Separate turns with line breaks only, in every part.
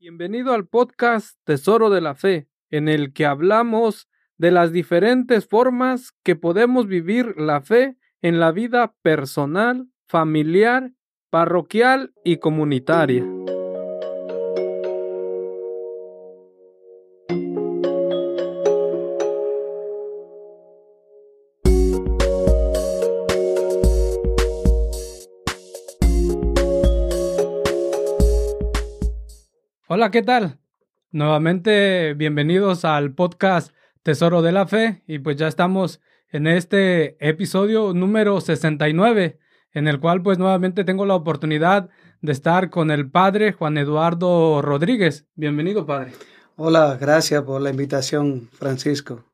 Bienvenido al podcast Tesoro de la Fe, en el que hablamos de las diferentes formas que podemos vivir la fe en la vida personal, familiar, parroquial y comunitaria. Hola, ¿qué tal? Nuevamente, bienvenidos al podcast Tesoro de la Fe y pues ya estamos en este episodio número 69, en el cual pues nuevamente tengo la oportunidad de estar con el padre Juan Eduardo Rodríguez. Bienvenido, padre.
Hola, gracias por la invitación, Francisco.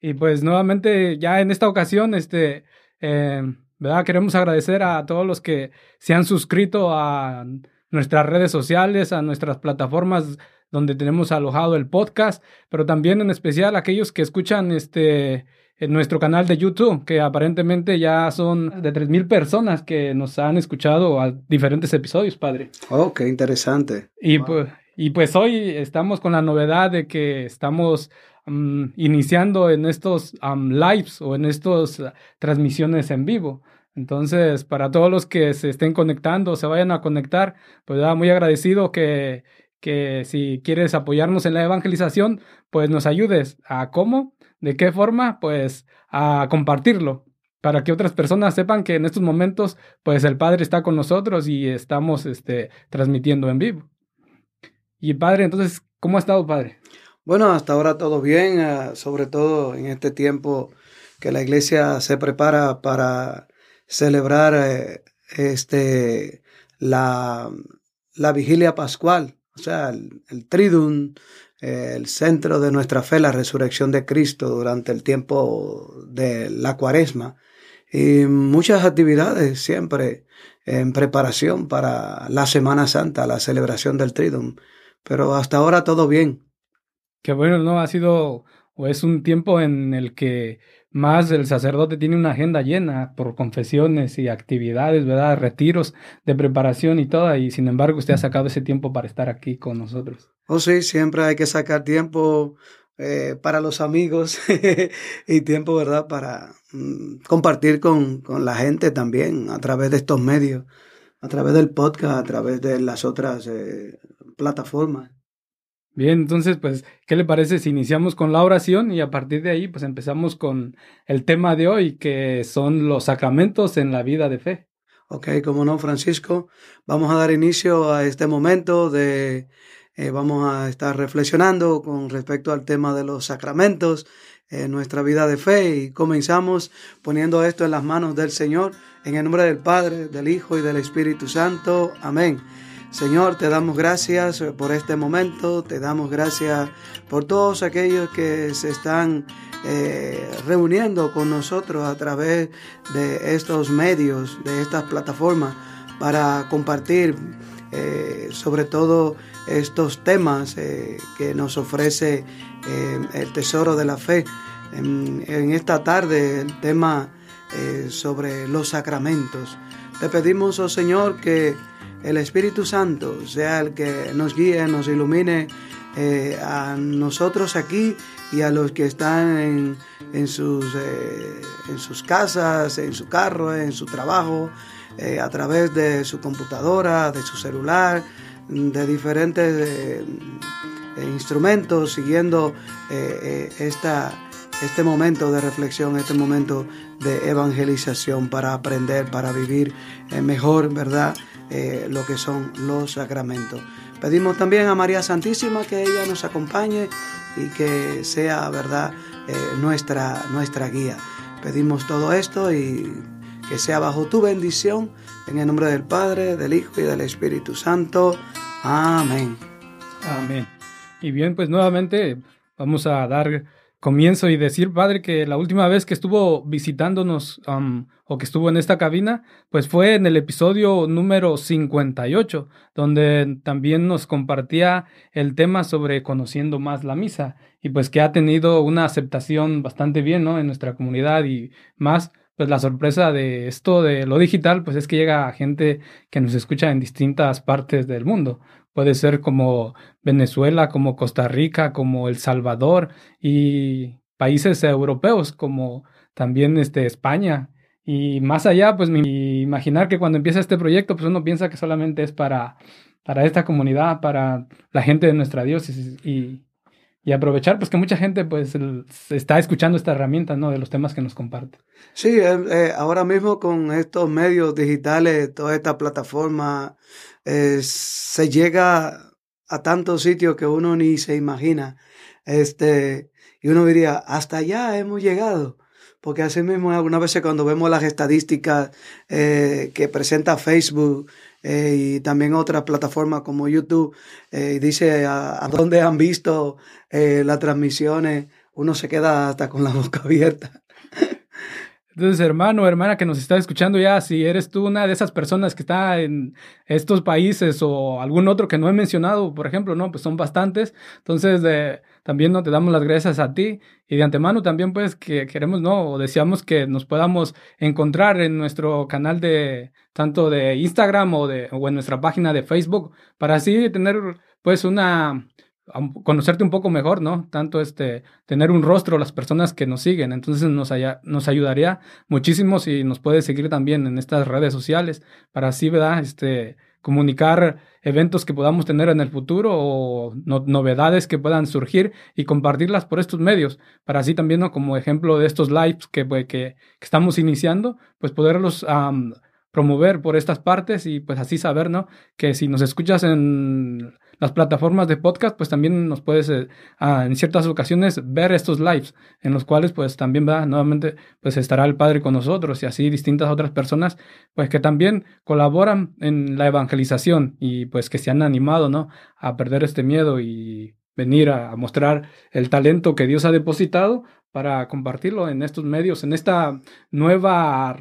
Y pues nuevamente ya en esta ocasión, este, eh, ¿verdad? Queremos agradecer a todos los que se han suscrito a nuestras redes sociales, a nuestras plataformas donde tenemos alojado el podcast, pero también en especial aquellos que escuchan este en nuestro canal de YouTube, que aparentemente ya son de 3.000 personas que nos han escuchado a diferentes episodios, padre.
Oh, qué interesante.
Y, pues, y pues hoy estamos con la novedad de que estamos mm, iniciando en estos lives o en estas transmisiones en vivo. Entonces, para todos los que se estén conectando, se vayan a conectar, pues ya muy agradecido que, que si quieres apoyarnos en la evangelización, pues nos ayudes. ¿A cómo? ¿De qué forma? Pues a compartirlo para que otras personas sepan que en estos momentos, pues el Padre está con nosotros y estamos este, transmitiendo en vivo. Y Padre, entonces, ¿cómo ha estado, Padre?
Bueno, hasta ahora todo bien, ah, sobre todo en este tiempo que la iglesia se prepara para celebrar eh, este, la, la, vigilia pascual, o sea, el, el Tridum, el centro de nuestra fe, la resurrección de Cristo durante el tiempo de la cuaresma. Y muchas actividades siempre en preparación para la Semana Santa, la celebración del Tridum. Pero hasta ahora todo bien.
Qué bueno, ¿no? Ha sido o es un tiempo en el que más el sacerdote tiene una agenda llena por confesiones y actividades, ¿verdad? Retiros de preparación y todo, y sin embargo usted ha sacado ese tiempo para estar aquí con nosotros.
Oh, sí, siempre hay que sacar tiempo eh, para los amigos y tiempo, ¿verdad? Para mm, compartir con, con, la gente también a través de estos medios, a través del podcast, a través de las otras eh, plataformas.
Bien, entonces, pues, ¿qué le parece si iniciamos con la oración y a partir de ahí, pues, empezamos con el tema de hoy, que son los sacramentos en la vida de fe?
Ok, como no, Francisco, vamos a dar inicio a este momento de, eh, vamos a estar reflexionando con respecto al tema de los sacramentos en nuestra vida de fe y comenzamos poniendo esto en las manos del Señor, en el nombre del Padre, del Hijo y del Espíritu Santo. Amén. Señor, te damos gracias por este momento, te damos gracias por todos aquellos que se están eh, reuniendo con nosotros a través de estos medios, de estas plataformas, para compartir eh, sobre todo estos temas eh, que nos ofrece el Tesoro de la Fe. En, en esta tarde el tema sobre los sacramentos. Te pedimos, oh Señor, que el Espíritu Santo sea el que nos guíe, nos ilumine eh, a nosotros aquí y a los que están en, sus, eh, en sus casas, en su carro, en su trabajo, eh, a través de su computadora, de su celular, de diferentes instrumentos, siguiendo esta, este momento de reflexión, este momento de evangelización para aprender, para vivir mejor, ¿verdad? Eh, lo que son los sacramentos. Pedimos también a María Santísima que ella nos acompañe y que sea, ¿verdad?, eh, nuestra, nuestra guía. Pedimos todo esto y que sea bajo tu bendición, en el nombre del Padre, del Hijo y del Espíritu Santo. Amén.
Amén. Y bien, pues nuevamente vamos a dar comienzo y decir, Padre, que la última vez que estuvo visitándonos o que estuvo en esta cabina, pues fue en el episodio número 58, donde también nos compartía el tema sobre conociendo más la misa y pues que ha tenido una aceptación bastante bien, ¿no? En nuestra comunidad y más pues la sorpresa de esto de lo digital, pues es que llega gente que nos escucha en distintas partes del mundo. Puede ser como Venezuela, como Costa Rica, como El Salvador y países europeos como también este, España. Y más allá, pues imaginar que cuando empieza este proyecto, pues uno piensa que solamente es para, para esta comunidad, para la gente de nuestra diócesis y, y aprovechar pues que mucha gente pues está escuchando esta herramienta, ¿no? De los temas que nos comparte.
Sí, eh, eh, ahora mismo con estos medios digitales, toda esta plataforma, eh, se llega a tantos sitios que uno ni se imagina. Este, y uno diría, hasta allá hemos llegado. Porque así mismo algunas veces cuando vemos las estadísticas que presenta Facebook, eh, y también otras plataformas como YouTube, eh, dice a, dónde han visto eh, las transmisiones, uno se queda hasta con la boca abierta.
Entonces, hermano, hermana que nos está escuchando ya, si eres tú una de esas personas que está en estos países o algún otro que no he mencionado, por ejemplo, no, pues son bastantes. Entonces, también no te damos las gracias a ti y de antemano también pues que queremos, no, o deseamos que nos podamos encontrar en nuestro canal de tanto de Instagram o de o en nuestra página de Facebook para así tener pues una conocerte un poco mejor, ¿no? Tanto este, tener un rostro las personas que nos siguen. Entonces nos, nos ayudaría muchísimo si nos puedes seguir también en estas redes sociales para así, ¿verdad? Este, comunicar eventos que podamos tener en el futuro o novedades que puedan surgir y compartirlas por estos medios, para así también, ¿no? Como ejemplo de estos lives que, pues, que, estamos iniciando, pues poderlos promover por estas partes y pues así saber, ¿no? Que si nos escuchas en las plataformas de podcast, pues también nos puedes eh, en ciertas ocasiones ver estos lives, en los cuales pues también va nuevamente pues estará el Padre con nosotros y así distintas otras personas pues que también colaboran en la evangelización y pues que se han animado, ¿no? A perder este miedo y venir a, mostrar el talento que Dios ha depositado para compartirlo en estos medios, en esta nueva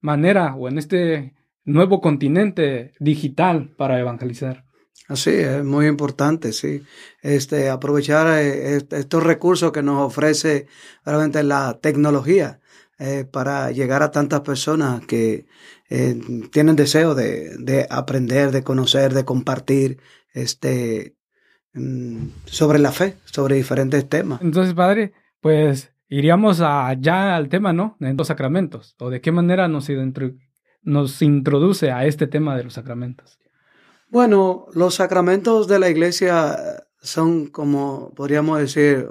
manera o en este nuevo continente digital para evangelizar.
Así, es muy importante, sí. Este, aprovechar eh, estos recursos que nos ofrece realmente la tecnología eh, para llegar a tantas personas que eh, tienen deseo de, de, aprender, de conocer, de compartir este, mm, sobre la fe, sobre diferentes temas.
Entonces, padre, pues iríamos allá al tema, ¿no? De los sacramentos, o de qué manera nos, nos introduce a este tema de los sacramentos.
Bueno, los sacramentos de la iglesia son como podríamos decir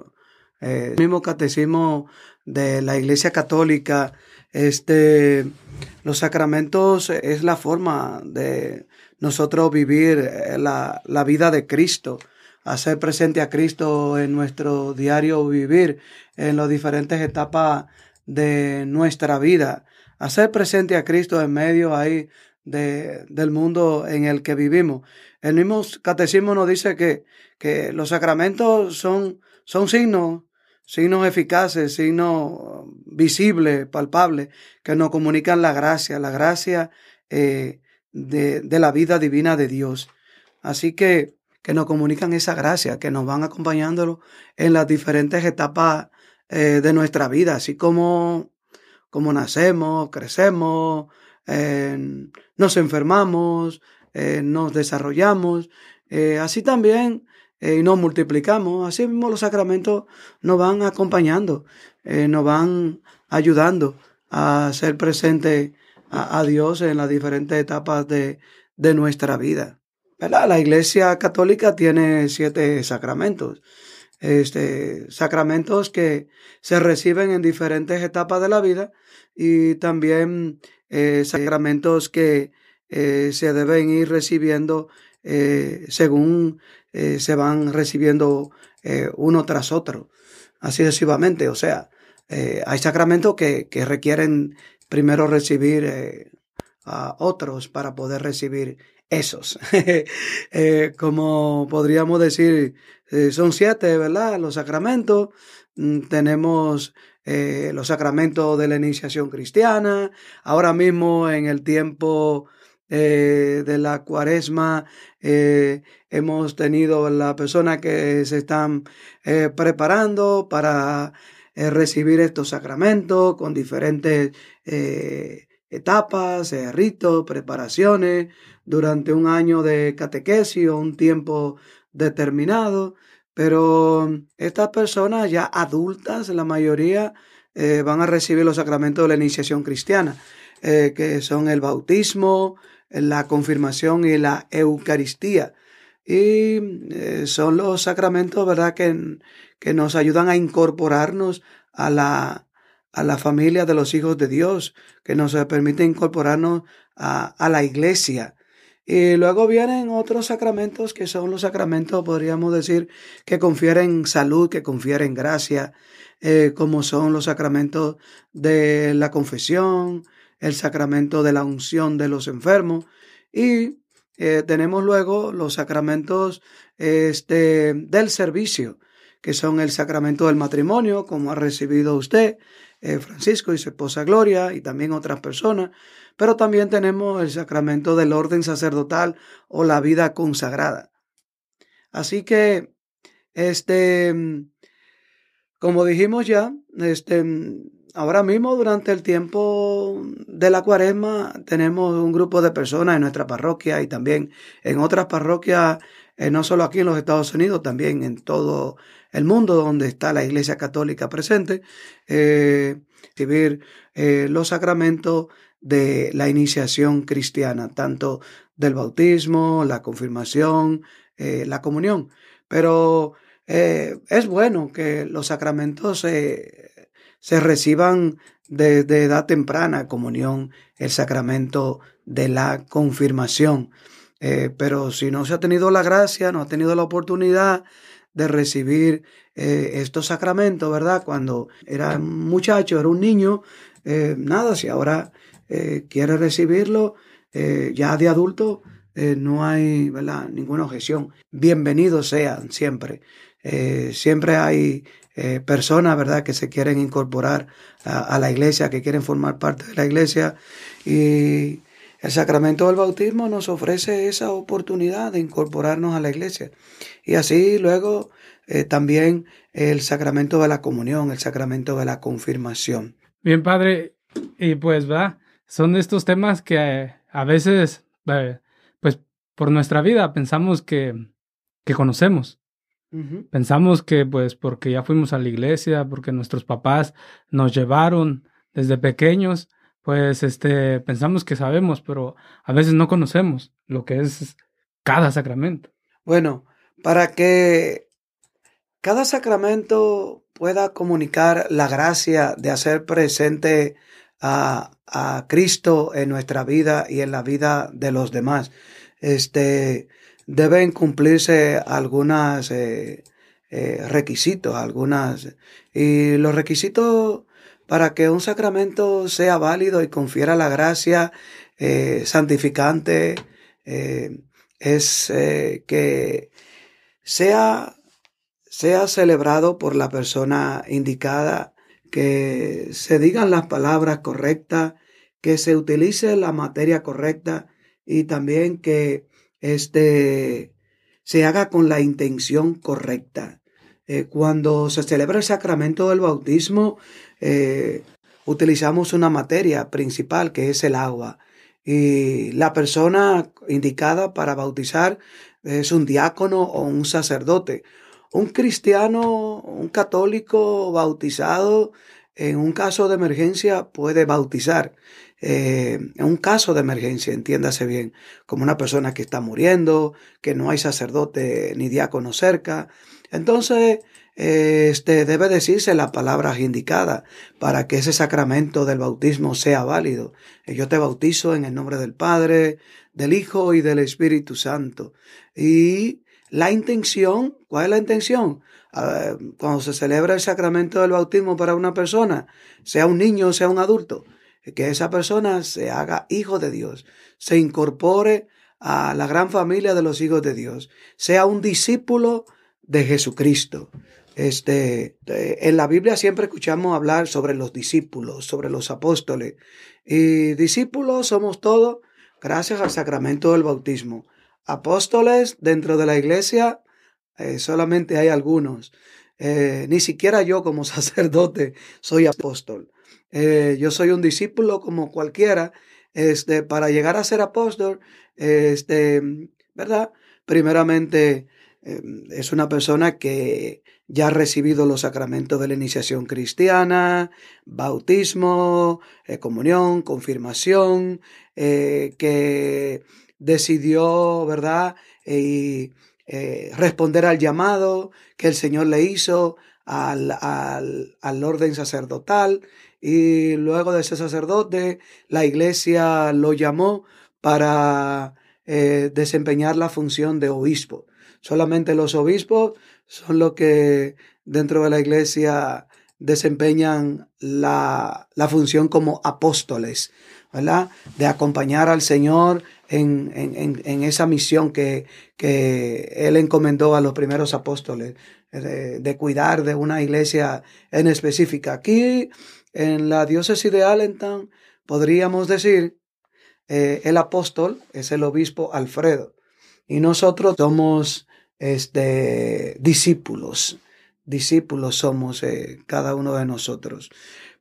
eh, el mismo catecismo de la iglesia católica. Este, los sacramentos es la forma de nosotros vivir eh, la, la vida de Cristo, hacer presente a Cristo en nuestro diario vivir, en las diferentes etapas de nuestra vida, hacer presente a Cristo en medio ahí de, del mundo en el que vivimos. El mismo catecismo nos dice que, que los sacramentos son, son signos, signos eficaces, signos visibles, palpables, que nos comunican la gracia, la gracia eh, de, de, la vida divina de Dios. Así que, que nos comunican esa gracia, que nos van acompañándolo en las diferentes etapas eh, de nuestra vida, así como, como nacemos, crecemos, nos enfermamos, eh, nos desarrollamos, eh, así también eh, nos multiplicamos, así mismo los sacramentos nos van acompañando, nos van ayudando a ser presente a, Dios en las diferentes etapas de, de nuestra vida. La Iglesia Católica tiene siete sacramentos. Este, sacramentos que se reciben en diferentes etapas de la vida y también eh, sacramentos que eh, se deben ir recibiendo eh, según se van recibiendo uno tras otro, así sucesivamente. O sea, hay sacramentos que, que, requieren primero recibir a otros para poder recibir esos. como podríamos decir, son siete, ¿verdad? Los sacramentos. Mm, tenemos eh, los sacramentos de la iniciación cristiana. Ahora mismo en el tiempo eh, de la cuaresma eh, hemos tenido la persona que se están preparando para recibir estos sacramentos con diferentes etapas, ritos, preparaciones, durante un año de catequesis o un tiempo determinado. Pero estas personas ya adultas, la mayoría, van a recibir los sacramentos de la iniciación cristiana, que son el bautismo, la confirmación y la Eucaristía. Y eh, son los sacramentos, ¿verdad?, que, que, nos ayudan a incorporarnos a la, a la familia de los hijos de Dios, que nos permite incorporarnos a, a la iglesia. Y luego vienen otros sacramentos que son los sacramentos, podríamos decir, que confieren salud, que confieren gracia, eh, como son los sacramentos de la confesión, el sacramento de la unción de los enfermos. Y eh, tenemos luego los sacramentos este, del servicio, que son el sacramento del matrimonio, como ha recibido usted, eh, Francisco y su esposa Gloria, y también otras personas, pero también tenemos el sacramento del orden sacerdotal o la vida consagrada. Así que, este, como dijimos ya, este, ahora mismo durante el tiempo de la cuaresma tenemos un grupo de personas en nuestra parroquia y también en otras parroquias, eh, no solo aquí en los Estados Unidos, también en todo el mundo donde está la Iglesia Católica presente, eh, recibir eh, los sacramentos de la iniciación cristiana, tanto del bautismo, la confirmación, la comunión. Pero es bueno que los sacramentos se se reciban desde edad temprana comunión, el sacramento de la confirmación. Eh, pero si no se ha tenido la gracia, no ha tenido la oportunidad de recibir eh, estos sacramentos, ¿verdad? Cuando era un muchacho, era un niño, eh, nada, si ahora quiere recibirlo ya de adulto, no hay ¿verdad? ninguna objeción. Bienvenidos sean siempre. siempre hay eh, personas, ¿verdad?, que se quieren incorporar a, la iglesia, que quieren formar parte de la iglesia. Y el sacramento del bautismo nos ofrece esa oportunidad de incorporarnos a la iglesia. Y así luego eh, también el sacramento de la comunión, el sacramento de la confirmación.
Bien, padre, y pues va, son estos temas que eh, a veces, pues por nuestra vida pensamos que, que conocemos. Pensamos que pues porque ya fuimos a la iglesia, porque nuestros papás nos llevaron desde pequeños, pues este pensamos que sabemos, pero a veces no conocemos lo que es cada sacramento.
Bueno, para que cada sacramento pueda comunicar la gracia de hacer presente a, Cristo en nuestra vida y en la vida de los demás. Este, deben cumplirse algunos eh, eh, requisitos, algunas, y los requisitos para que un sacramento sea válido y confiera la gracia eh, santificante es que sea, sea celebrado por la persona indicada, que se digan las palabras correctas, que se utilice la materia correcta y también que este, se haga con la intención correcta. Eh, cuando se celebra el sacramento del bautismo, eh, utilizamos una materia principal que es el agua. Y la persona indicada para bautizar es un diácono o un sacerdote. Un cristiano, un católico bautizado, en un caso de emergencia puede bautizar en eh, un caso de emergencia, entiéndase bien, como una persona que está muriendo, que no hay sacerdote ni diácono cerca. Entonces, este, debe decirse las palabras indicadas para que ese sacramento del bautismo sea válido. Eh, yo te bautizo en el nombre del Padre, del Hijo y del Espíritu Santo. Y la intención, ¿cuál es la intención? Cuando se celebra el sacramento del bautismo para una persona, sea un niño o sea un adulto, que esa persona se haga hijo de Dios, se incorpore a la gran familia de los hijos de Dios, sea un discípulo de Jesucristo. Este, en la Biblia siempre escuchamos hablar sobre los discípulos, sobre los apóstoles. Y discípulos somos todos gracias al sacramento del bautismo. Apóstoles dentro de la iglesia eh, solamente hay algunos. eh, ni siquiera yo como sacerdote soy apóstol. Eh, yo soy un discípulo como cualquiera. Este, para llegar a ser apóstol, este, ¿verdad? Primeramente, es una persona que ya ha recibido los sacramentos de la iniciación cristiana, bautismo, eh, comunión, confirmación, que decidió, ¿verdad? Y eh, responder al llamado que el Señor le hizo al, al, orden sacerdotal y luego de ese sacerdote la iglesia lo llamó para eh, desempeñar la función de obispo. Solamente los obispos son los que dentro de la iglesia desempeñan la, la función como apóstoles, ¿verdad? De acompañar al Señor en, en, en esa misión que, que, Él encomendó a los primeros apóstoles, de, cuidar de una iglesia en específica. Aquí, en la diócesis de Allentown, podríamos decir, eh, el apóstol es el obispo Alfredo, y nosotros somos este, discípulos, discípulos somos eh, cada uno de nosotros.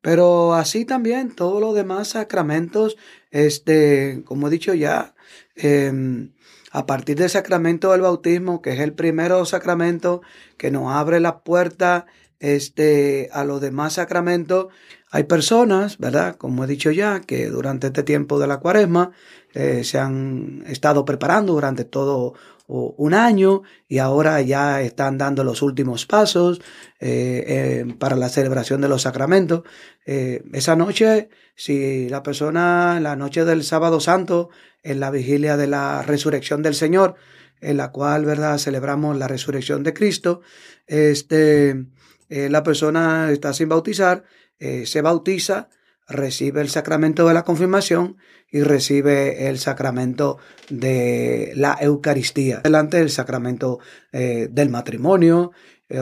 Pero así también todos los demás sacramentos, este, como he dicho ya, em, a partir del sacramento del bautismo, que es el primero sacramento que nos abre la puerta este, a los demás sacramentos, hay personas, ¿verdad? Como he dicho ya, que durante este tiempo de la cuaresma eh, se han estado preparando durante todo un año y ahora ya están dando los últimos pasos eh, eh, para la celebración de los sacramentos. Eh, esa noche, si la persona, la noche del sábado santo, en la vigilia de la resurrección del Señor, en la cual, ¿verdad?, celebramos la resurrección de Cristo, este, la persona está sin bautizar, se bautiza, recibe el sacramento de la confirmación y recibe el sacramento de la Eucaristía. Delante del sacramento eh, del matrimonio, eh,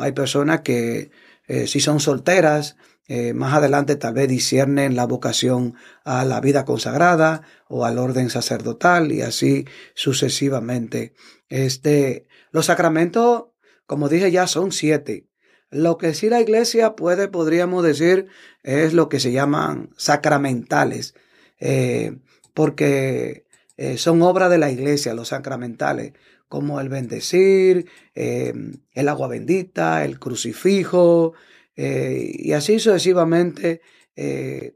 hay personas que eh, si son solteras, más adelante tal vez disciernen la vocación a la vida consagrada o al orden sacerdotal y así sucesivamente. Este, los sacramentos, como dije ya, son siete. Lo que sí la iglesia puede, podríamos decir, es lo que se llaman sacramentales, eh, porque eh, son obra de la iglesia, los sacramentales, como el bendecir, eh, el agua bendita, el crucifijo, y así sucesivamente,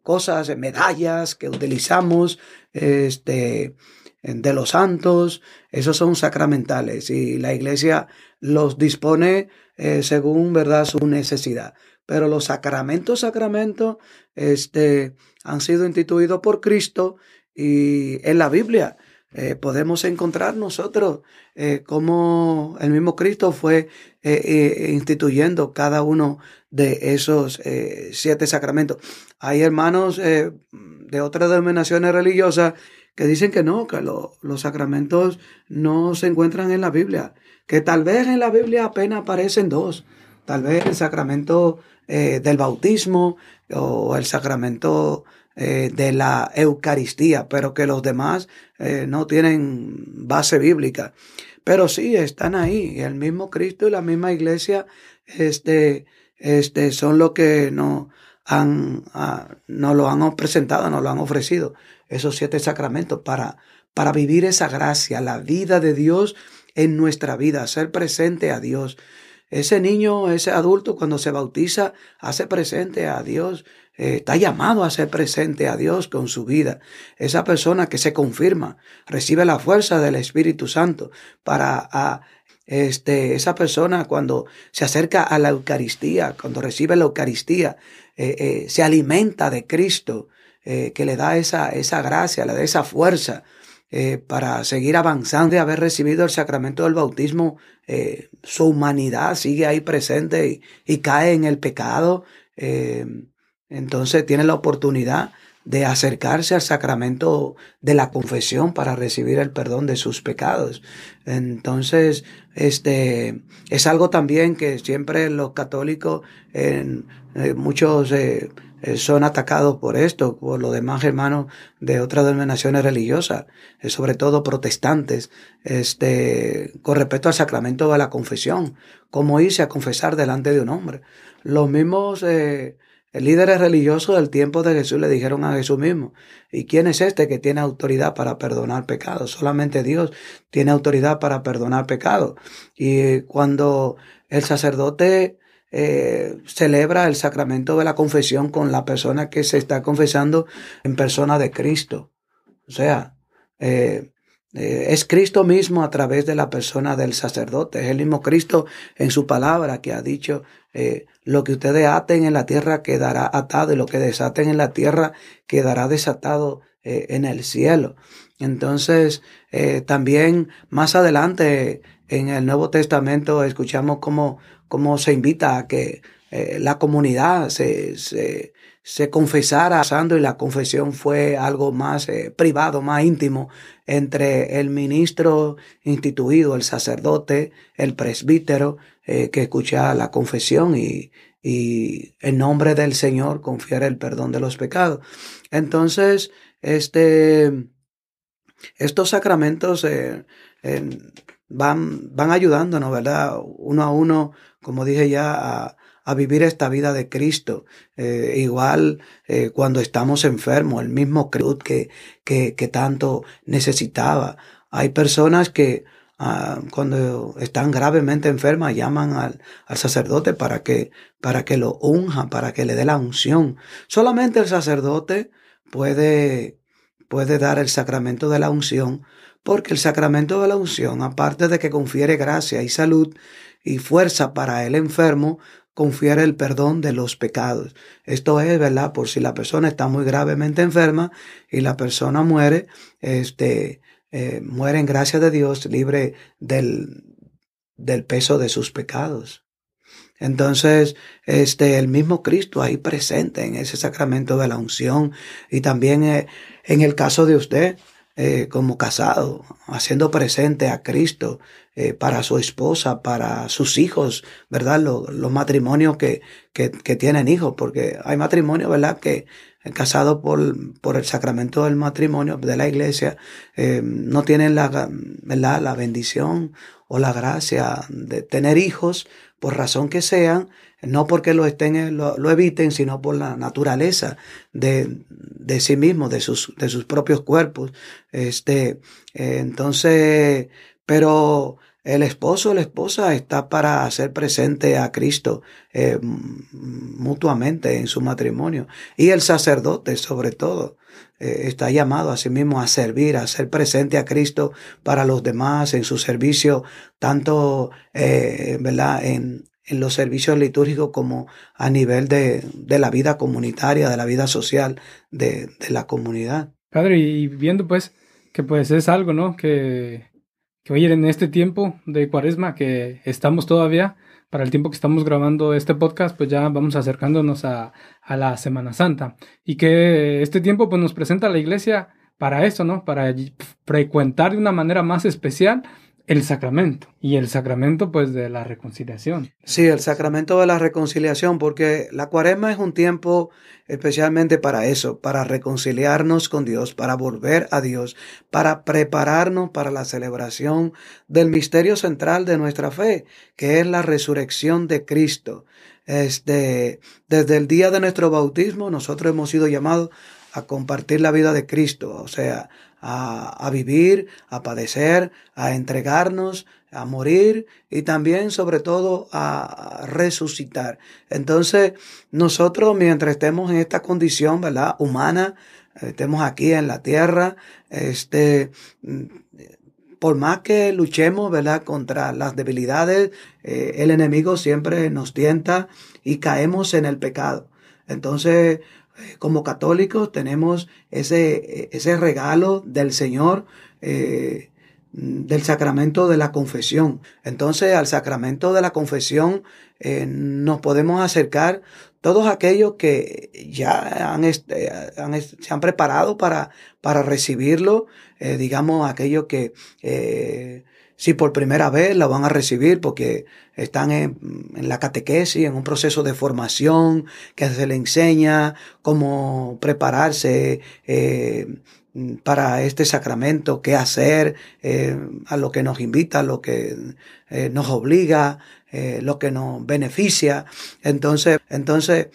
cosas, medallas que utilizamos, este, de los santos, esos son sacramentales y la iglesia los dispone eh, según verdad su necesidad. Pero los sacramentos, sacramentos, este, han sido instituidos por Cristo y en la Biblia eh, podemos encontrar nosotros eh, cómo el mismo Cristo fue instituyendo cada uno de esos siete sacramentos. Hay hermanos de otras denominaciones religiosas que dicen que no, que los sacramentos no se encuentran en la Biblia, que tal vez en la Biblia apenas aparecen dos, tal vez el sacramento eh, del bautismo o el sacramento eh, de la Eucaristía, pero que los demás eh, no tienen base bíblica. Pero sí están ahí, el mismo Cristo y la misma iglesia este, este, son los que no han, nos lo han presentado, nos lo han ofrecido esos siete sacramentos para, para vivir esa gracia, la vida de Dios en nuestra vida, ser presente a Dios. Ese niño, ese adulto, cuando se bautiza, hace presente a Dios, eh, está llamado a ser presente a Dios con su vida. Esa persona que se confirma, recibe la fuerza del Espíritu Santo para este, esa persona cuando se acerca a la Eucaristía, cuando recibe la Eucaristía, eh, eh, se alimenta de Cristo, que le da esa, esa gracia, le da esa fuerza eh, para seguir avanzando de haber recibido el sacramento del bautismo, eh, su humanidad sigue ahí presente y, cae en el pecado. entonces tiene la oportunidad de acercarse al sacramento de la confesión para recibir el perdón de sus pecados. Entonces, este es algo también que siempre los católicos en, muchos eh, son atacados por esto, por los demás hermanos de otras denominaciones religiosas, eh, sobre todo protestantes, este, con respecto al sacramento de la confesión, cómo irse a confesar delante de un hombre. Los mismos eh, líderes religiosos del tiempo de Jesús le dijeron a Jesús mismo, ¿y quién es este que tiene autoridad para perdonar pecados? Solamente Dios tiene autoridad para perdonar pecados. Y cuando el sacerdote eh, celebra el sacramento de la confesión con la persona que se está confesando en persona de Cristo. O sea, eh, eh, es Cristo mismo a través de la persona del sacerdote. Es el mismo Cristo en su palabra que ha dicho, lo que ustedes aten en la tierra quedará atado y lo que desaten en la tierra quedará desatado en el cielo. Entonces, también más adelante en el Nuevo Testamento escuchamos cómo cómo se invita a que eh, la comunidad se, se, confesara y la confesión fue algo más eh, privado, más íntimo entre el ministro instituido, el sacerdote, el presbítero, eh, que escucha la confesión y, y en nombre del Señor confiere el perdón de los pecados. Entonces, este, estos sacramentos van, van ayudándonos, ¿verdad? Uno a uno como dije ya, a, vivir esta vida de Cristo. Eh, igual eh, cuando estamos enfermos, el mismo cruz que, que, que tanto necesitaba. Hay personas que ah, cuando están gravemente enfermas llaman al, al, sacerdote para que, para que lo unja, para que le dé la unción. Solamente el sacerdote puede, puede dar el sacramento de la unción, porque el sacramento de la unción, aparte de que confiere gracia y salud, y fuerza para el enfermo, confiere el perdón de los pecados. Esto es, ¿verdad? Por si la persona está muy gravemente enferma y la persona muere, este, eh, muere en gracia de Dios, libre del, del peso de sus pecados. Entonces, este, el mismo Cristo ahí presente en ese sacramento de la unción y también eh, en el caso de usted, eh, como casado, haciendo presente a Cristo eh, para su esposa, para sus hijos, ¿verdad? Los, matrimonios que, que, tienen hijos, porque hay matrimonios, ¿verdad? Que eh, casados por, por el sacramento del matrimonio de la iglesia no tienen la, ¿verdad? la bendición o la gracia de tener hijos por razón que sean, no porque lo estén, lo, eviten, sino por la naturaleza de, de sí mismos, de sus, de sus propios cuerpos. Este, eh, entonces, pero el esposo o la esposa está para hacer presente a Cristo eh, mutuamente en su matrimonio. Y el sacerdote, sobre todo, eh, está llamado a sí mismo a servir, a ser presente a Cristo para los demás en su servicio, tanto ¿verdad? En, en los servicios litúrgicos como a nivel de, de la vida comunitaria, de la vida social de, de, la comunidad.
Padre, y viendo pues que pues es algo, ¿no? Que, que hoy en este tiempo de cuaresma que estamos todavía, para el tiempo que estamos grabando este podcast, pues ya vamos acercándonos a, a la Semana Santa. Y que este tiempo pues nos presenta la iglesia para eso, ¿no? Para frecuentar de una manera más especial el sacramento y el sacramento pues de la reconciliación.
Sí, el sacramento de la reconciliación, porque la cuaresma es un tiempo especialmente para eso, para reconciliarnos con Dios, para volver a Dios, para prepararnos para la celebración del misterio central de nuestra fe, que es la resurrección de Cristo. Este, desde el día de nuestro bautismo nosotros hemos sido llamados a compartir la vida de Cristo, o sea, a, vivir, a padecer, a entregarnos, a morir y también sobre todo a resucitar. Entonces, nosotros mientras estemos en esta condición, ¿verdad? Humana, estemos aquí en la tierra, este, por más que luchemos, ¿verdad? Contra las debilidades, eh, el enemigo siempre nos tienta y caemos en el pecado. Entonces, como católicos tenemos ese, ese regalo del Señor, eh, del sacramento de la confesión. Entonces al sacramento de la confesión eh, nos podemos acercar todos aquellos que ya han, este, se han preparado para, para recibirlo, eh, digamos aquellos que si por primera vez la van a recibir porque están en, la catequesis, en un proceso de formación que se le enseña cómo prepararse eh, para este sacramento, qué hacer, eh, a lo que nos invita, a lo que eh, nos obliga, lo que nos beneficia. Entonces, entonces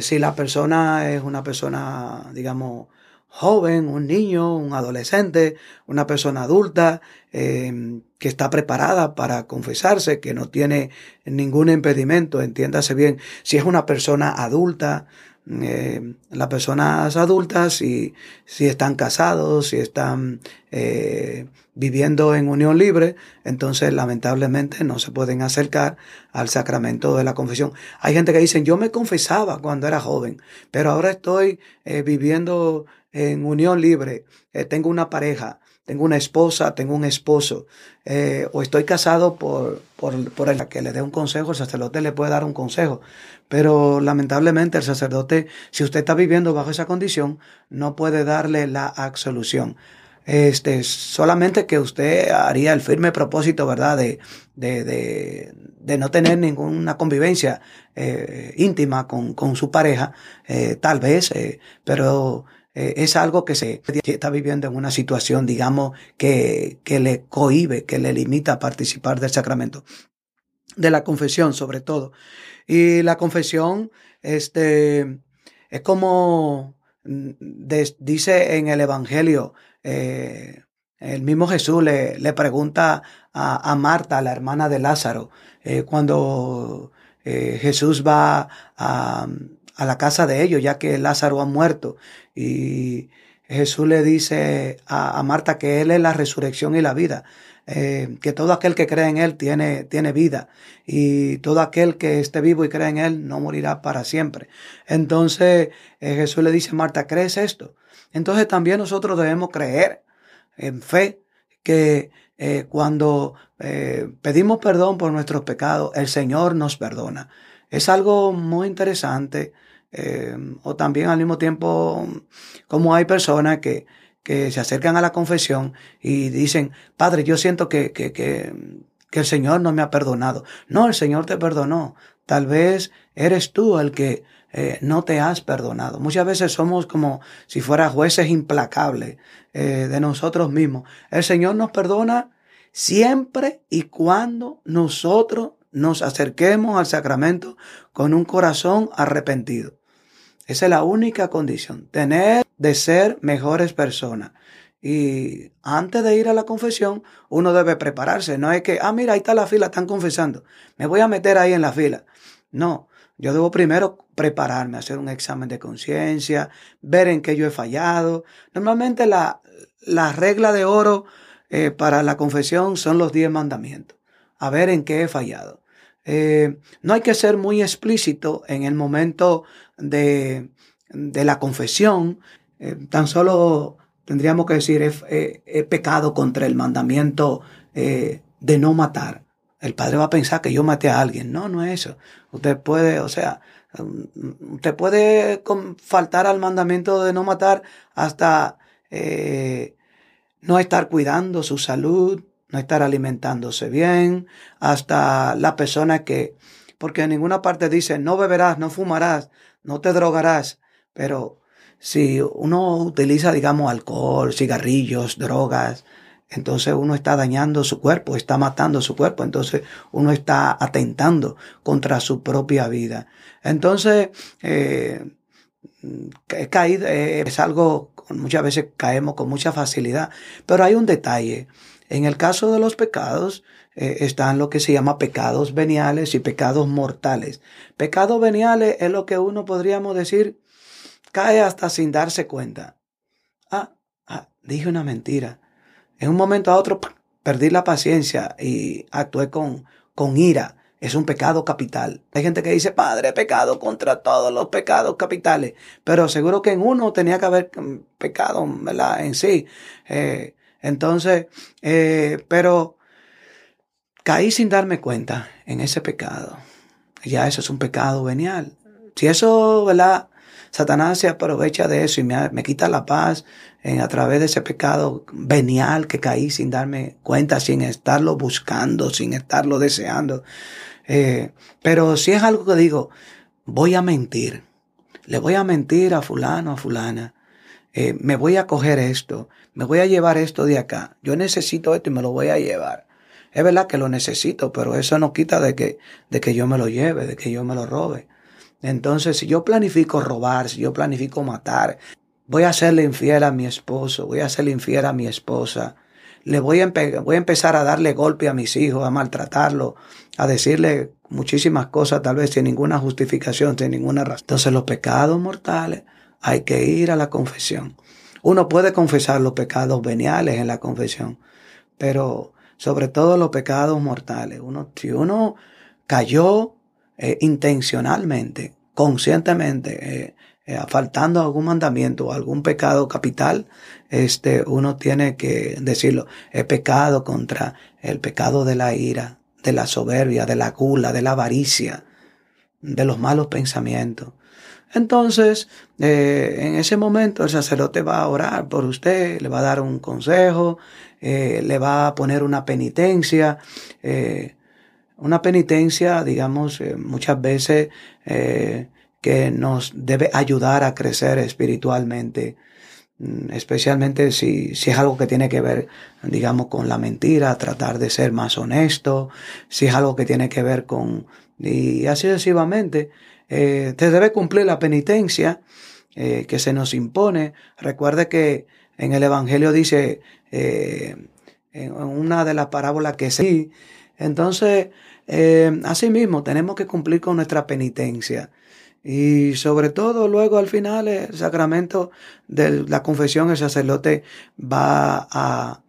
si la persona es una persona, digamos, joven, un niño, un adolescente, una persona adulta que está preparada para confesarse, que no tiene ningún impedimento, entiéndase bien, si es una persona adulta, em, las personas adultas, si, si están casados, si están eh, viviendo en unión libre, entonces lamentablemente no se pueden acercar al sacramento de la confesión. Hay gente que dice, yo me confesaba cuando era joven, pero ahora estoy eh, viviendo en unión libre, eh, tengo una pareja, tengo una esposa, tengo un esposo, eh, o estoy casado por, por, por, el que le dé un consejo, el sacerdote le puede dar un consejo. Pero lamentablemente el sacerdote, si usted está viviendo bajo esa condición, no puede darle la absolución. Este, solamente que usted haría el firme propósito, ¿verdad?, de, de, de, no tener ninguna convivencia eh, íntima con, con, su pareja, tal vez, pero eh, es algo que se está viviendo en una situación, digamos, que, que le cohibe, que le limita a participar del sacramento. De la confesión, sobre todo. Y la confesión, este, es como mm, dice en el Evangelio, eh, el mismo Jesús le, le pregunta a, a, Marta, la hermana de Lázaro, eh, cuando Jesús va a, a la casa de ellos, ya que Lázaro ha muerto. Y Jesús le dice a, Marta que Él es la resurrección y la vida. Eh, que todo aquel que cree en Él tiene, tiene vida y todo aquel que esté vivo y cree en Él no morirá para siempre. Entonces eh, Jesús le dice a Marta, ¿crees esto? Entonces también nosotros debemos creer en fe que eh, cuando pedimos perdón por nuestros pecados, el Señor nos perdona. Es algo muy interesante eh, o también al mismo tiempo, como hay personas que, que se acercan a la confesión y dicen, Padre, yo siento que, que, que, el Señor no me ha perdonado. No, el Señor te perdonó. Tal vez eres tú el que eh, no te has perdonado. Muchas veces somos como si fuera jueces implacables eh, de nosotros mismos. El Señor nos perdona siempre y cuando nosotros nos acerquemos al sacramento con un corazón arrepentido. Esa es la única condición, tener de ser mejores personas. Y antes de ir a la confesión, uno debe prepararse. No es que, ah, mira, ahí está la fila, están confesando. Me voy a meter ahí en la fila. No, yo debo primero prepararme, hacer un examen de conciencia, ver en qué yo he fallado. Normalmente la, la regla de oro eh, para la confesión son los diez mandamientos. A ver en qué he fallado. Eh, no hay que ser muy explícito en el momento de, de la confesión. Eh, tan solo tendríamos que decir, he, pecado contra el mandamiento eh, de no matar. El padre va a pensar que yo maté a alguien. No, no es eso. Usted puede, o sea, usted puede faltar al mandamiento de no matar hasta no estar cuidando su salud, no estar alimentándose bien, hasta la persona que, porque en ninguna parte dice, no beberás, no fumarás, no te drogarás, pero si uno utiliza, digamos, alcohol, cigarrillos, drogas, entonces uno está dañando su cuerpo, está matando su cuerpo, entonces uno está atentando contra su propia vida. Entonces, eh, caído, eh, es algo, muchas veces caemos con mucha facilidad, pero hay un detalle. En el caso de los pecados, eh, están lo que se llama pecados veniales y pecados mortales. Pecados veniales es lo que uno podríamos decir cae hasta sin darse cuenta. Ah, ah dije una mentira. En un momento a otro perdí la paciencia y actué con, con ira. Es un pecado capital. Hay gente que dice, Padre, pecado contra todos los pecados capitales. Pero seguro que en uno tenía que haber mm, pecado, ¿verdad? En sí. Eh, entonces, eh, pero caí sin darme cuenta en ese pecado. Ya eso es un pecado venial. Si eso, ¿verdad? Satanás se aprovecha de eso y me, me quita la paz en, a través de ese pecado venial que caí sin darme cuenta, sin estarlo buscando, sin estarlo deseando. Eh, pero si es algo que digo, voy a mentir, le voy a mentir a fulano, a fulana, eh, me voy a coger esto, me voy a llevar esto de acá, yo necesito esto y me lo voy a llevar. Es verdad que lo necesito, pero eso no quita de que, de que yo me lo lleve, de que yo me lo robe. Entonces, si yo planifico robar, si yo planifico matar, voy a hacerle infiel a mi esposo, voy a hacerle infiel a mi esposa, le voy a, voy a empezar a darle golpe a mis hijos, a maltratarlo, a decirle muchísimas cosas, tal vez sin ninguna justificación, sin ninguna razón. Entonces, los pecados mortales hay que ir a la confesión. Uno puede confesar los pecados veniales en la confesión, pero sobre todo los pecados mortales. Uno, si uno cayó eh, intencionalmente, conscientemente, eh, eh, faltando algún mandamiento o algún pecado capital, este, uno tiene que decirlo, he pecado contra el pecado de la ira, de la soberbia, de la gula, de la avaricia, de los malos pensamientos. Entonces, eh, en ese momento el sacerdote va a orar por usted, le va a dar un consejo, eh, le va a poner una penitencia. Eh, una penitencia, digamos, muchas veces que nos debe ayudar a crecer espiritualmente, mm, especialmente si, si es algo que tiene que ver, digamos, con la mentira, tratar de ser más honesto, si es algo que tiene que ver con, y así sucesivamente eh, te debe cumplir la penitencia eh, que se nos impone. Recuerde que en el Evangelio dice, eh, en una de las parábolas que sí, entonces, eh, asimismo, tenemos que cumplir con nuestra penitencia. Y sobre todo, luego al final, el sacramento de la confesión, el sacerdote va a,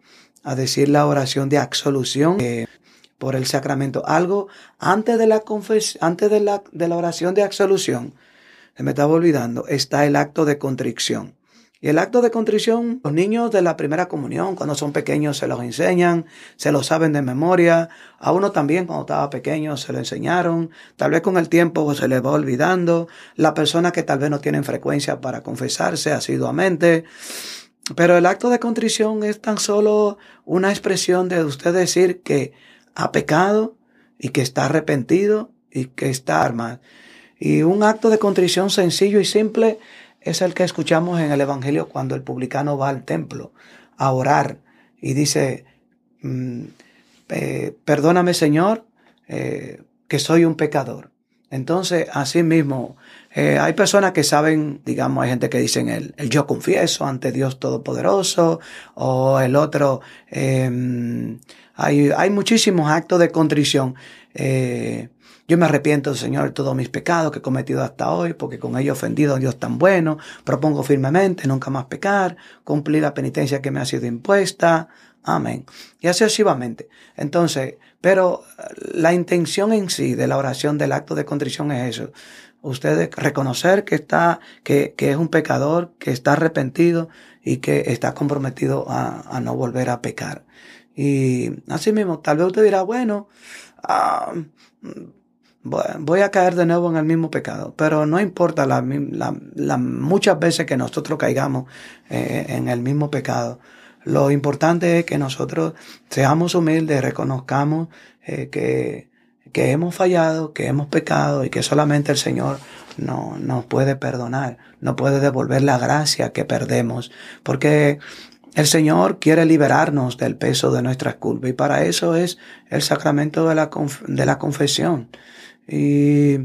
decir la oración de absolución por el sacramento. Algo antes de la antes de la, de la oración de absolución, se me estaba olvidando, está el acto de contrición. Y el acto de contrición, los niños de la primera comunión, cuando son pequeños, se los enseñan, se lo saben de memoria. A uno también, cuando estaba pequeño, se lo enseñaron. Tal vez con el tiempo se les va olvidando. La persona que tal vez no tienen frecuencia para confesarse asiduamente. Pero el acto de contrición es tan solo una expresión de usted decir que ha pecado y que está arrepentido y que está armado. Y un acto de contrición sencillo y simple es el que escuchamos en el Evangelio cuando el publicano va al templo a orar y dice, mm, eh, perdóname Señor, eh, que soy un pecador. Entonces, así mismo, eh, hay personas que saben, digamos, hay gente que dicen el, el, yo confieso ante Dios Todopoderoso, o el otro, em, hay, hay muchísimos actos de contrición. Eh, yo me arrepiento, Señor, de todos mis pecados que he cometido hasta hoy, porque con ello he ofendido a Dios tan bueno. Propongo firmemente nunca más pecar, cumplir la penitencia que me ha sido impuesta. Amén. Y así sucesivamente. Entonces, pero la intención en sí de la oración del acto de contrición es eso. Usted reconocer que está, que, que es un pecador, que está arrepentido y que está comprometido a, a no volver a pecar. Y así mismo, tal vez usted dirá, bueno, ah, voy a caer de nuevo en el mismo pecado, pero no importa la, la, muchas veces que nosotros caigamos eh, en el mismo pecado. Lo importante es que nosotros seamos humildes, reconozcamos eh, que, que hemos fallado, que hemos pecado y que solamente el Señor no, nos puede perdonar, no puede devolver la gracia que perdemos, porque el Señor quiere liberarnos del peso de nuestras culpas y para eso es el sacramento de la, de la confesión. Y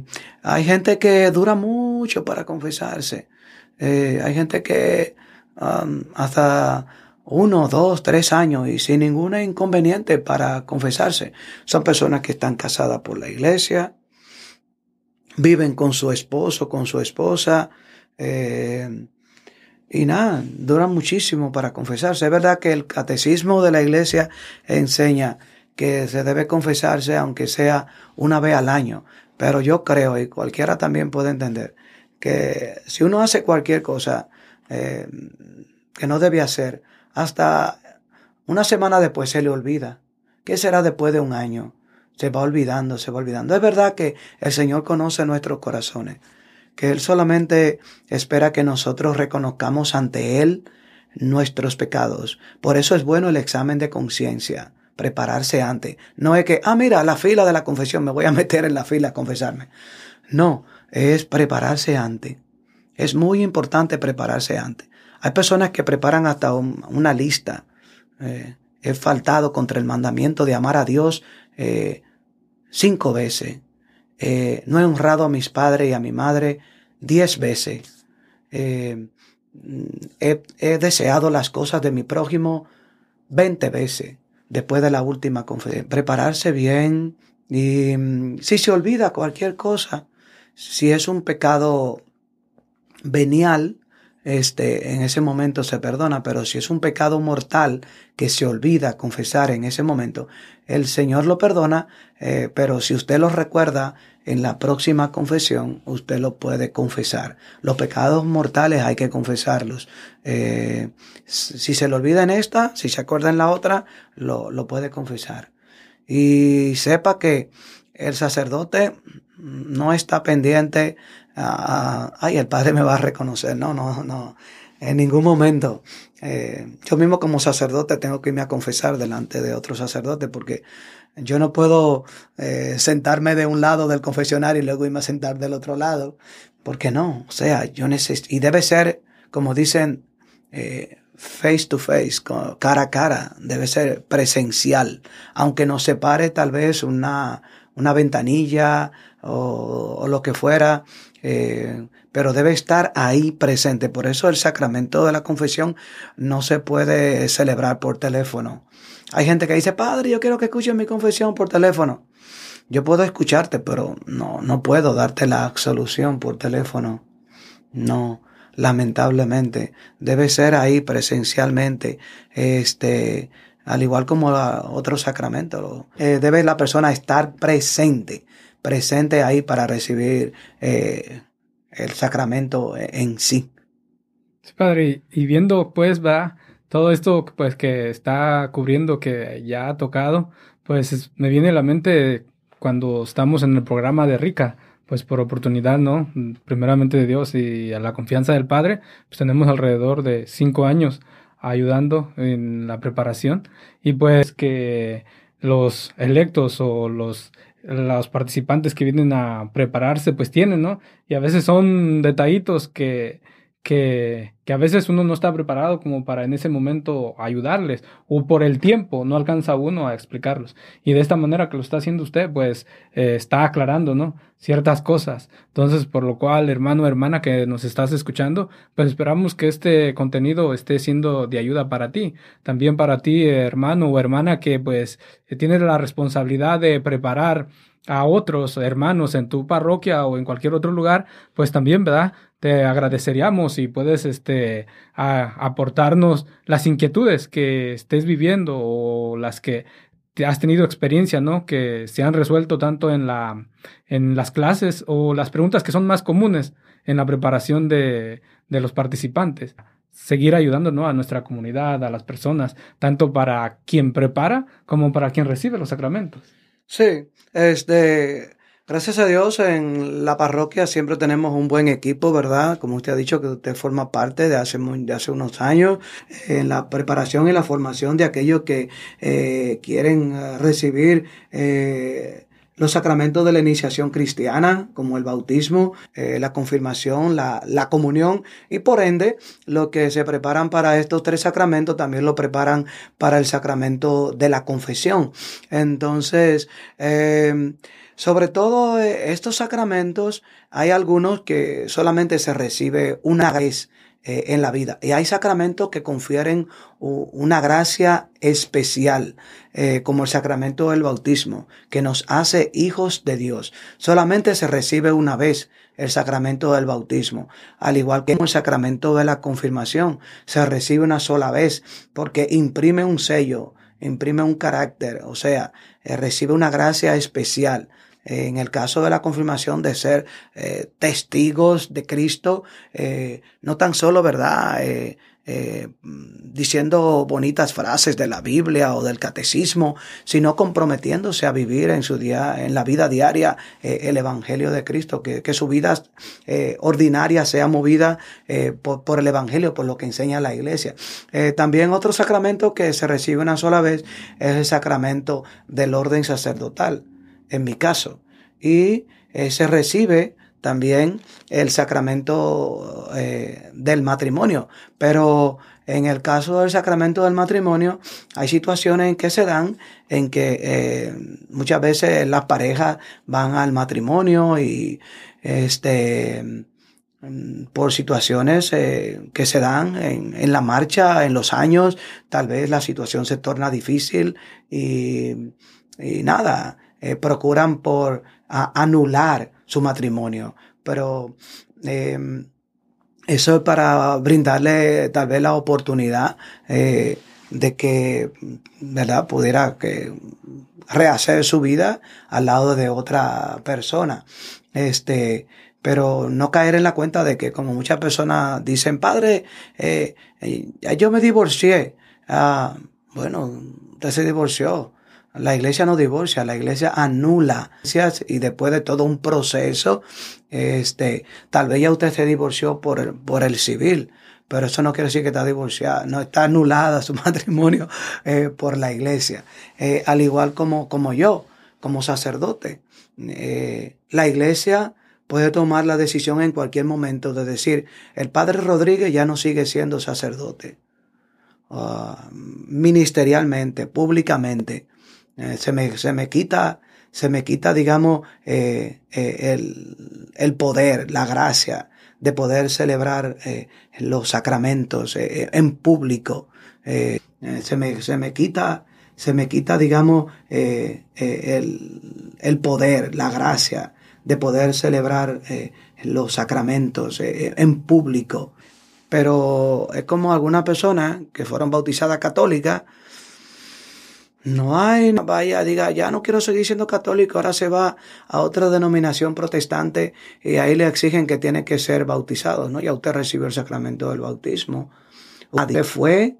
hay gente que dura mucho para confesarse. Eh, hay gente que um, hasta uno, dos, tres años y sin ningún inconveniente para confesarse. Son personas que están casadas por la iglesia, viven con su esposo, con su esposa, eh, y nada, duran muchísimo para confesarse. Es verdad que el catecismo de la iglesia enseña que se debe confesarse aunque sea una vez al año. Pero yo creo, y cualquiera también puede entender, que si uno hace cualquier cosa eh, que no debe hacer, hasta una semana después se le olvida. ¿Qué será después de un año? Se va olvidando, se va olvidando. Es verdad que el Señor conoce nuestros corazones que Él solamente espera que nosotros reconozcamos ante Él nuestros pecados. Por eso es bueno el examen de conciencia, prepararse antes. No es que, ah, mira, la fila de la confesión, me voy a meter en la fila a confesarme. No, es prepararse antes. Es muy importante prepararse antes. Hay personas que preparan hasta una lista. Eh, he faltado contra el mandamiento de amar a Dios eh, cinco veces. Eh, no he honrado a mis padres y a mi madre diez veces. Eh, he, he, deseado las cosas de mi prójimo veinte veces después de la última confesión. Prepararse bien y mm, si se olvida cualquier cosa, si es un pecado venial, este, en ese momento se perdona, pero si es un pecado mortal que se olvida confesar en ese momento, el Señor lo perdona, eh, pero si usted lo recuerda en la próxima confesión, usted lo puede confesar. Los pecados mortales hay que confesarlos. Eh, si se lo olvida en esta, si se acuerda en la otra, lo, lo puede confesar. Y sepa que el sacerdote no está pendiente ay, el Padre me va a reconocer. No, no, no. En ningún momento. Eh, yo mismo como sacerdote tengo que irme a confesar delante de otro sacerdote porque yo no puedo eh, sentarme de un lado del confesionario y luego irme a sentar del otro lado. Porque no, o sea, yo necesito, y debe ser, como dicen, eh, face to face, cara a cara, debe ser presencial, aunque nos separe tal vez una, una ventanilla o, o lo que fuera, eh, pero debe estar ahí presente. Por eso el sacramento de la confesión no se puede celebrar por teléfono. Hay gente que dice, Padre, yo quiero que escuchen mi confesión por teléfono. Yo puedo escucharte, pero no, no puedo darte la absolución por teléfono. No, lamentablemente. Debe ser ahí presencialmente. Este, al igual como otros sacramentos. Eh, debe la persona estar presente presente ahí para recibir eh, el sacramento en sí.
Sí, padre, y viendo pues va todo esto pues que está cubriendo, que ya ha tocado, pues me viene a la mente cuando estamos en el programa de Rica, pues por oportunidad, ¿no? Primeramente de Dios y a la confianza del Padre, pues tenemos alrededor de cinco años ayudando en la preparación y pues que los electos o los los participantes que vienen a prepararse pues tienen, ¿no? Y a veces son detallitos que, que, que, a veces uno no está preparado como para en ese momento ayudarles o por el tiempo no alcanza uno a explicarlos. Y de esta manera que lo está haciendo usted, pues eh, está aclarando, ¿no? Ciertas cosas. Entonces, por lo cual, hermano o hermana que nos estás escuchando, pues esperamos que este contenido esté siendo de ayuda para ti. También para ti, hermano o hermana que pues tienes la responsabilidad de preparar a otros hermanos en tu parroquia o en cualquier otro lugar, pues también, ¿verdad? Te agradeceríamos si puedes este, aportarnos las inquietudes que estés viviendo o las que te has tenido experiencia, ¿no? Que se han resuelto tanto en, la, en las clases o las preguntas que son más comunes en la preparación de, de los participantes. Seguir ayudando ¿no? a nuestra comunidad, a las personas, tanto para quien prepara como para quien recibe los sacramentos.
Sí, este, gracias a Dios en la parroquia siempre tenemos un buen equipo, ¿verdad? Como usted ha dicho que usted forma parte de hace, de hace unos años en la preparación y la formación de aquellos que eh, quieren eh, recibir eh, los sacramentos de la iniciación cristiana, como el bautismo, eh, la confirmación, la, la, comunión, y por ende, lo que se preparan para estos tres sacramentos también lo preparan para el sacramento de la confesión. Entonces, eh, sobre todo eh, estos sacramentos, hay algunos que solamente se recibe una vez eh, en la vida. Y hay sacramentos que confieren una gracia especial, eh, como el sacramento del bautismo, que nos hace hijos de Dios. Solamente se recibe una vez el sacramento del bautismo, al igual que el sacramento de la confirmación, se recibe una sola vez, porque imprime un sello, imprime un carácter, o sea, eh, recibe una gracia especial en el caso de la confirmación de ser eh, testigos de Cristo, eh, no tan solo, ¿verdad? Eh, diciendo bonitas frases de la Biblia o del catecismo, sino comprometiéndose a vivir en su día, en la vida diaria, el Evangelio de Cristo, que, su vida ordinaria sea movida por, el Evangelio, por lo que enseña la Iglesia. también otro sacramento que se recibe una sola vez es el sacramento del orden sacerdotal, en mi caso, y se recibe también el sacramento eh, del matrimonio. Pero en el caso del sacramento del matrimonio hay situaciones en que se dan en que eh, muchas veces las parejas van al matrimonio y este por situaciones eh, que se dan en, la marcha, en los años, tal vez la situación se torna difícil y, nada, procuran por anular su matrimonio. Pero em, eso es para brindarle tal vez la oportunidad eh, de que, ¿verdad?, pudiera que rehacer su vida al lado de otra persona. Este, pero no caer en la cuenta de que como muchas personas dicen, padre, eh, eh, yo me divorcié. Ah, bueno, usted se divorció. La iglesia no divorcia, la iglesia anula. Y después de todo un proceso, este, tal vez ya usted se divorció por el, por el civil, pero eso no quiere decir que está divorciada, no está anulada su matrimonio eh, por la iglesia. Eh, al igual como, como yo, como sacerdote. Eh, la iglesia puede tomar la decisión en cualquier momento de decir, el padre Rodríguez ya no sigue siendo sacerdote. Ah, ministerialmente, públicamente. Eh, se, me, se, me, quita, se me quita, digamos, eh, eh, el, el, poder, la gracia de poder celebrar los sacramentos en público. se, me, se me quita, se me quita, digamos, el, el, poder, la gracia de poder celebrar los sacramentos en público. Pero es como algunas personas que fueron bautizadas católicas, no hay, vaya, diga, ya no quiero seguir siendo católico, ahora se va a otra denominación protestante y ahí le exigen que tiene que ser bautizado, ¿no? Ya usted recibió el sacramento del bautismo. Usted fue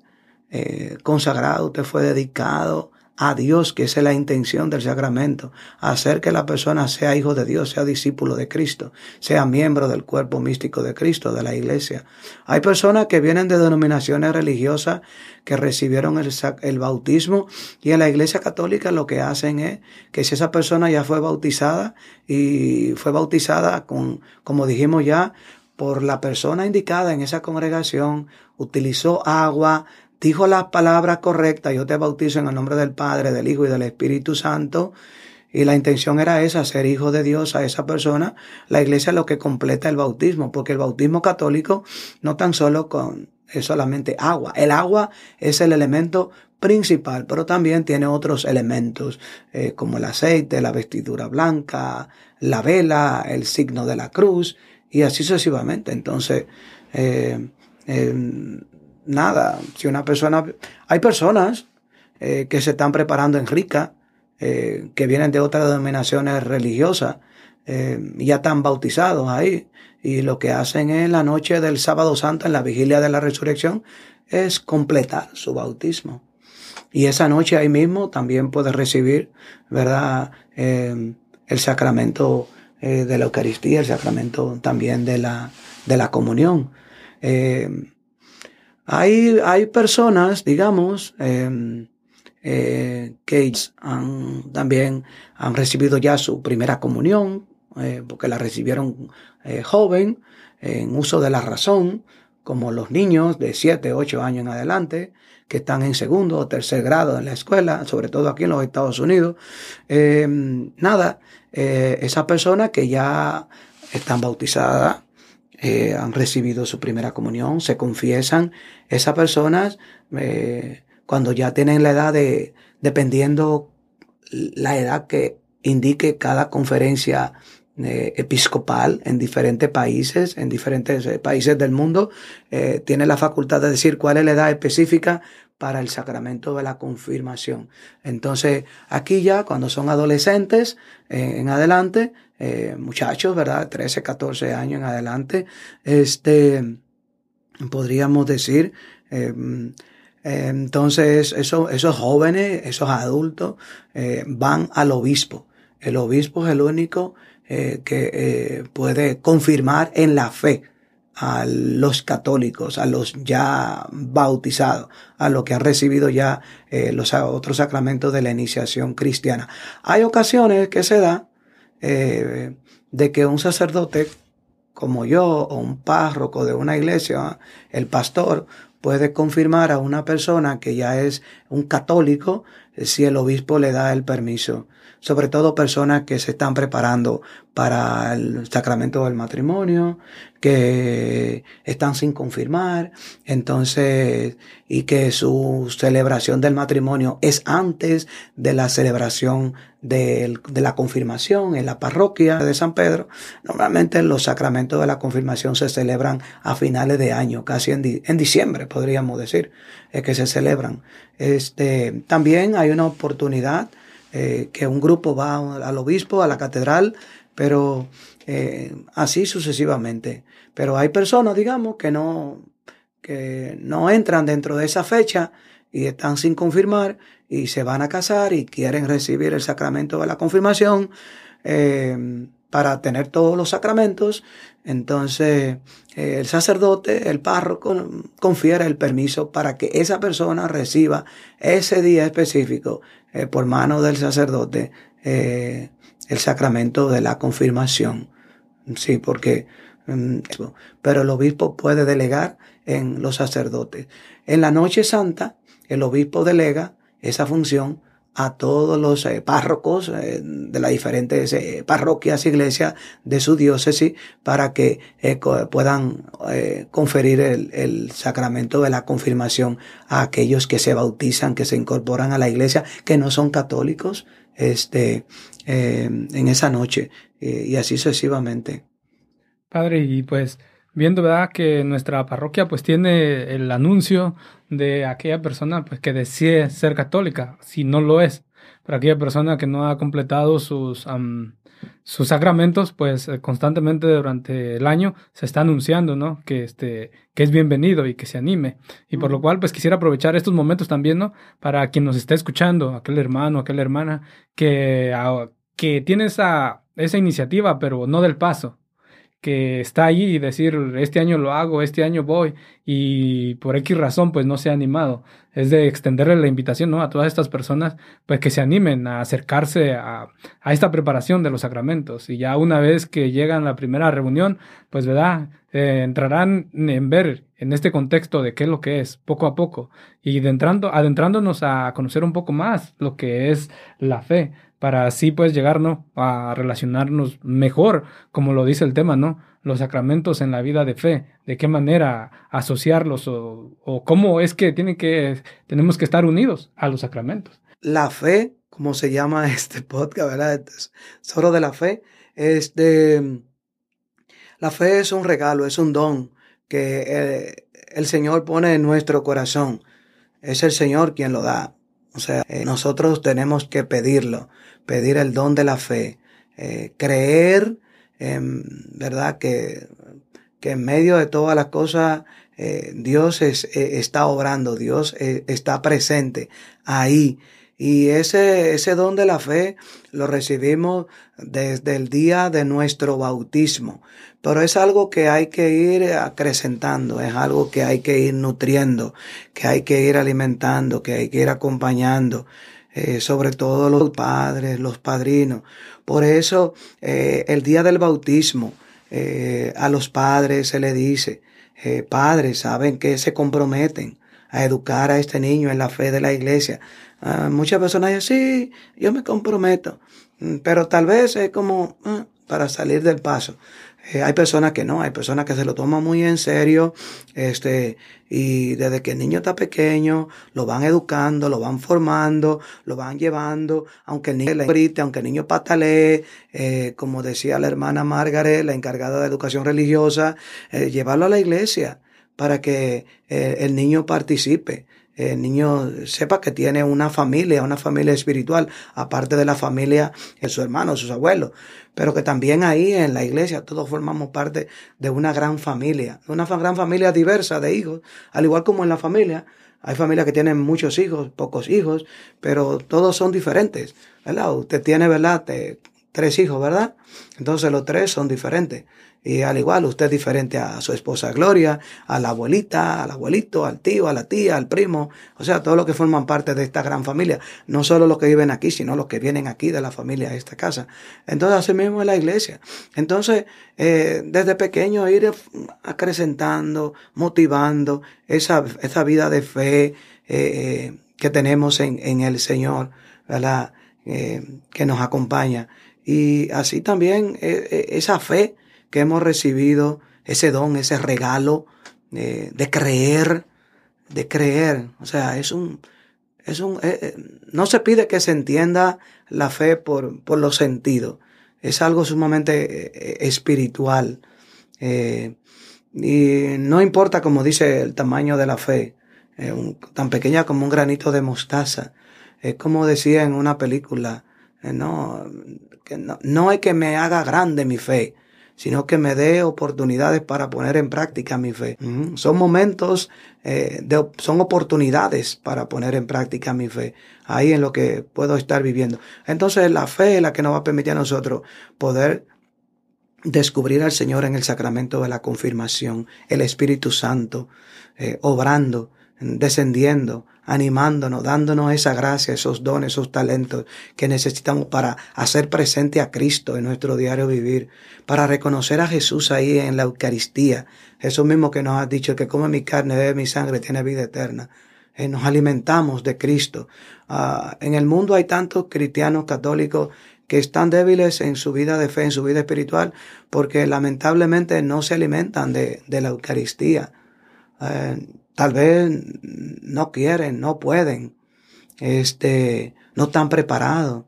eh, consagrado, usted fue dedicado a Dios, que esa es la intención del sacramento, hacer que la persona sea hijo de Dios, sea discípulo de Cristo, sea miembro del cuerpo místico de Cristo, de la iglesia. Hay personas que vienen de denominaciones religiosas que recibieron el, el bautismo y en la iglesia católica lo que hacen es que si esa persona ya fue bautizada y fue bautizada con, como dijimos ya, por la persona indicada en esa congregación, utilizó agua, dijo las palabras correctas, yo te bautizo en el nombre del Padre, del Hijo y del Espíritu Santo, y la intención era esa, ser hijo de Dios a esa persona, la iglesia es lo que completa el bautismo, porque el bautismo católico no tan solo con, es solamente agua, el agua es el elemento principal, pero también tiene otros elementos eh, como el aceite, la vestidura blanca, la vela, el signo de la cruz y así sucesivamente. Entonces, eh, eh, nada, si una persona, hay personas eh, que se están preparando en rica, eh, que vienen de otras denominaciones religiosas, eh, ya están bautizados ahí, y lo que hacen en la noche del sábado santo, en la vigilia de la resurrección, es completar su bautismo. Y esa noche ahí mismo también puede recibir, ¿verdad?, el sacramento de la Eucaristía, el sacramento también de la, de la comunión. Hay, hay personas, digamos, em, eh, que han, también han recibido ya su primera comunión, eh, porque la recibieron eh, joven, en uso de la razón, como los niños de 7, 8 años en adelante, que están en segundo o tercer grado en la escuela, sobre todo aquí en los Estados Unidos. Em, nada, esa persona que ya están bautizadas eh, han recibido su primera comunión, se confiesan. Esas personas, eh, cuando ya tienen la edad de, dependiendo la edad que indique cada conferencia eh, episcopal en diferentes países, en diferentes países del mundo, tiene la facultad de decir cuál es la edad específica para el sacramento de la confirmación. Entonces, aquí ya cuando son adolescentes en adelante, eh, muchachos, ¿verdad? 13, 14 años en adelante, este, podríamos decir. Em, entonces, esos jóvenes, esos adultos, eh, van al obispo. El obispo es el único eh, que eh, puede confirmar en la fe a los católicos, a los ya bautizados, a los que han recibido ya los otros sacramentos de la iniciación cristiana. Hay ocasiones que se da de que un sacerdote como yo o un párroco de una iglesia, el pastor, puede confirmar a una persona que ya es un católico si el obispo le da el permiso sobre todo personas que se están preparando para el sacramento del matrimonio, que están sin confirmar, entonces, y que su celebración del matrimonio es antes de la celebración de, la confirmación en la parroquia de San Pedro. Normalmente los sacramentos de la confirmación se celebran a finales de año, casi en, en diciembre, podríamos decir, es que se celebran. Este, también hay una oportunidad eh, que un grupo va al obispo, a la catedral, pero eh, así sucesivamente. Pero hay personas, digamos, que no, que no entran dentro de esa fecha y están sin confirmar y se van a casar y quieren recibir el sacramento de la confirmación eh, para tener todos los sacramentos. Entonces el sacerdote, el párroco, confiere el permiso para que esa persona reciba ese día específico eh, por mano del sacerdote eh, el sacramento de la confirmación. Sí, porque, mm, pero el obispo puede delegar en los sacerdotes. En la noche santa, el obispo delega esa función a todos los eh, párrocos eh, de las diferentes eh, parroquias, iglesias de su diócesis para que puedan conferir el, el, sacramento de la confirmación a aquellos que se bautizan, que se incorporan a la iglesia, que no son católicos, este, en esa noche y así sucesivamente.
Padre, y pues viendo verdad que nuestra parroquia pues tiene el anuncio de aquella persona pues que decide ser católica si no lo es. Para aquella persona que no ha completado sus sus sacramentos pues eh, constantemente durante el año se está anunciando no que este que es bienvenido y que se anime. Y por lo cual pues quisiera aprovechar estos momentos también no para quien nos está escuchando aquel hermano aquella hermana que que tiene esa esa iniciativa pero no del paso que está ahí y decir, este año lo hago, este año voy, y por X razón, pues no se ha animado. Es de extenderle la invitación, ¿no? A todas estas personas, pues que se animen a acercarse a, a esta preparación de los sacramentos. Y ya una vez que llegan a la primera reunión, pues, ¿verdad? Eh, entrarán en ver en este contexto de qué es lo que es, poco a poco, y adentrando, adentrándonos a conocer un poco más lo que es la fe para así pues llegar a relacionarnos mejor, como lo dice el tema, ¿no? Los sacramentos en la vida de fe, de qué manera asociarlos o, o cómo es que, tienen que tenemos que estar unidos a los sacramentos.
La fe, como se llama este podcast, ¿verdad? Solo de la fe, este, la fe es un regalo, es un don que el, el Señor pone en nuestro corazón. Es el Señor quien lo da. O sea, eh, nosotros tenemos que pedirlo, pedir el don de la fe, eh, creer, ¿verdad? Que, que en medio de todas las cosas eh, Dios es, está obrando, Dios está presente ahí. Y ese, ese don de la fe lo recibimos desde el día de nuestro bautismo. Pero es algo que hay que ir acrecentando, es algo que hay que ir nutriendo, que hay que ir alimentando, que hay que ir acompañando. Eh, sobre todo los padres, los padrinos. Por eso eh, el día del bautismo eh, a los padres se le dice, padres, saben que se comprometen a educar a este niño en la fe de la iglesia. Muchas personas dicen, sí, yo me comprometo, mm, pero tal vez es como ah, para salir del paso. Eh, hay personas que no, hay personas que se lo toman muy en serio, este, y desde que el niño está pequeño, lo van educando, lo van formando, lo van llevando, aunque el niño le grite, aunque el niño patalee, eh, como decía la hermana Margaret, la encargada de educación religiosa, eh, llevarlo a la iglesia para que el niño participe. El niño sepa que tiene una familia, una familia espiritual, aparte de la familia de su hermano, sus abuelos, pero que también ahí en la iglesia todos formamos parte de una gran familia, una gran familia diversa de hijos, al igual como en la familia. Hay familias que tienen muchos hijos, pocos hijos, pero todos son diferentes, ¿verdad? Usted tiene, ¿verdad? Tres hijos, ¿verdad? Entonces los tres son diferentes. Y al igual, usted es diferente a su esposa Gloria, a la abuelita, al abuelito, al tío, a la tía, al primo, o sea, todos los que forman parte de esta gran familia. No solo los que viven aquí, sino los que vienen aquí de la familia de esta casa. Entonces, así mismo es la iglesia. Entonces, eh, desde pequeño ir acrecentando, motivando esa, esa vida de fe eh, eh, que tenemos en, en, el Señor, ¿verdad? que nos acompaña. Y así también esa fe que hemos recibido, ese don, ese regalo eh, de creer, de creer. O sea, es un, es un, eh, eh, no se pide que se entienda la fe por, por los sentidos. Es algo sumamente espiritual. y no importa, como dice, el tamaño de la fe, tan pequeña como un granito de mostaza. Es como decía en una película, no, no, no es que me haga grande mi fe, sino que me dé oportunidades para poner en práctica mi fe. Son momentos, eh, son oportunidades para poner en práctica mi fe, ahí en lo que puedo estar viviendo. Entonces la fe es la que nos va a permitir a nosotros poder descubrir al Señor en el sacramento de la confirmación, el Espíritu Santo, eh, obrando, descendiendo, animándonos, dándonos esa gracia, esos dones, esos talentos que necesitamos para hacer presente a Cristo en nuestro diario vivir, para reconocer a Jesús ahí en la Eucaristía, eso mismo que nos ha dicho, que come mi carne, bebe mi sangre, tiene vida eterna. Eh, nos alimentamos de Cristo. Ah, en el mundo hay tantos cristianos católicos que están débiles en su vida de fe, en su vida espiritual, porque lamentablemente no se alimentan de, de la Eucaristía. Eh, Tal vez no quieren, no pueden, este, no están preparados.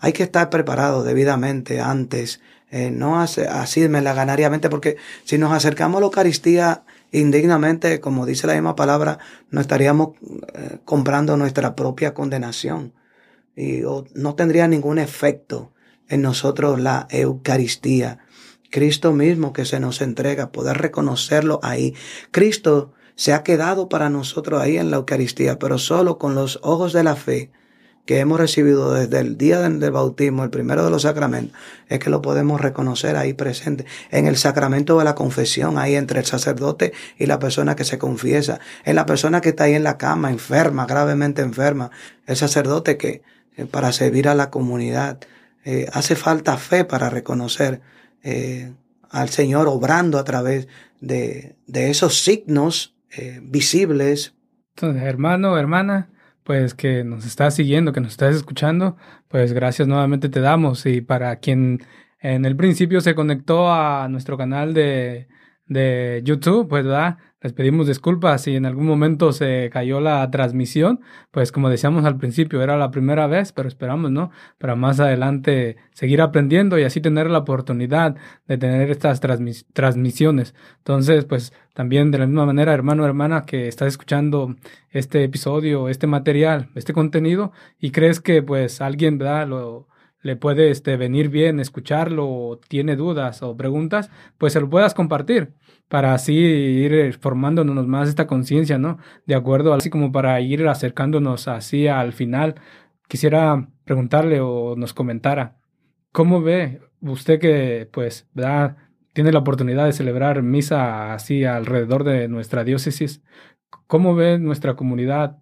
Hay que estar preparado debidamente antes, eh, no así me la ganariamente, porque si nos acercamos a la Eucaristía indignamente, como dice la misma palabra, no estaríamos eh, comprando nuestra propia condenación y no tendría ningún efecto en nosotros la Eucaristía. Cristo mismo que se nos entrega, poder reconocerlo ahí. Cristo se ha quedado para nosotros ahí en la Eucaristía, pero solo con los ojos de la fe que hemos recibido desde el día del, bautismo, el primero de los sacramentos, es que lo podemos reconocer ahí presente, en el sacramento de la confesión, ahí entre el sacerdote y la persona que se confiesa, en la persona que está ahí en la cama, enferma, gravemente enferma, el sacerdote que eh, para servir a la comunidad, eh, hace falta fe para reconocer eh, al Señor obrando a través de, de esos signos eh, visibles.
Entonces, hermano, hermana, pues que nos estás siguiendo, que nos estás escuchando, pues gracias nuevamente te damos. Y para quien en el principio se conectó a nuestro canal de, de YouTube, pues ¿verdad? Les pedimos disculpas si en algún momento se cayó la transmisión, pues como decíamos al principio, era la primera vez, pero esperamos, ¿no? Para más adelante seguir aprendiendo y así tener la oportunidad de tener estas transmisiones. Entonces, pues también de la misma manera, hermano, hermana, que estás escuchando este episodio, este material, este contenido y crees que pues alguien, ¿verdad? Lo, le puede este, venir bien escucharlo o tiene dudas o preguntas, pues se lo puedas compartir para así ir formándonos más esta conciencia, ¿no? De acuerdo, así como para ir acercándonos así al final, quisiera preguntarle o nos comentara, ¿cómo ve usted que, pues, ¿verdad? tiene la oportunidad de celebrar misa así alrededor de nuestra diócesis? ¿Cómo ve nuestra comunidad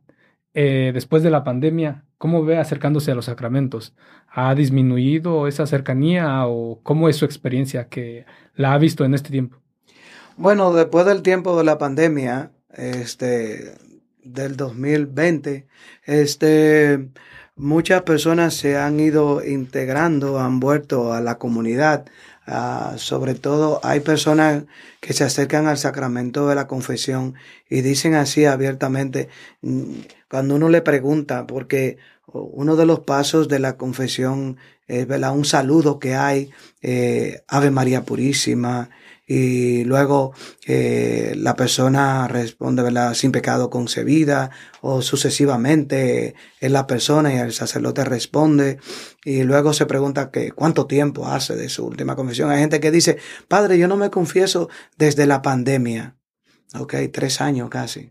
eh, después de la pandemia? ¿Cómo ve acercándose a los sacramentos? ¿Ha disminuido esa cercanía o cómo es su experiencia que la ha visto en este tiempo?
Bueno, después del tiempo de la pandemia, este, del 2020, este, muchas personas se han ido integrando, han vuelto a la comunidad. Ah, sobre todo hay personas que se acercan al sacramento de la confesión y dicen así abiertamente, cuando uno le pregunta, porque uno de los pasos de la confesión eh, un saludo que hay, eh, Ave María Purísima, y luego eh, la persona responde ¿verdad? sin pecado concebida o sucesivamente es la persona y el sacerdote responde y luego se pregunta que cuánto tiempo hace de su última confesión. Hay gente que dice, padre, yo no me confieso desde la pandemia. Ok, tres años casi.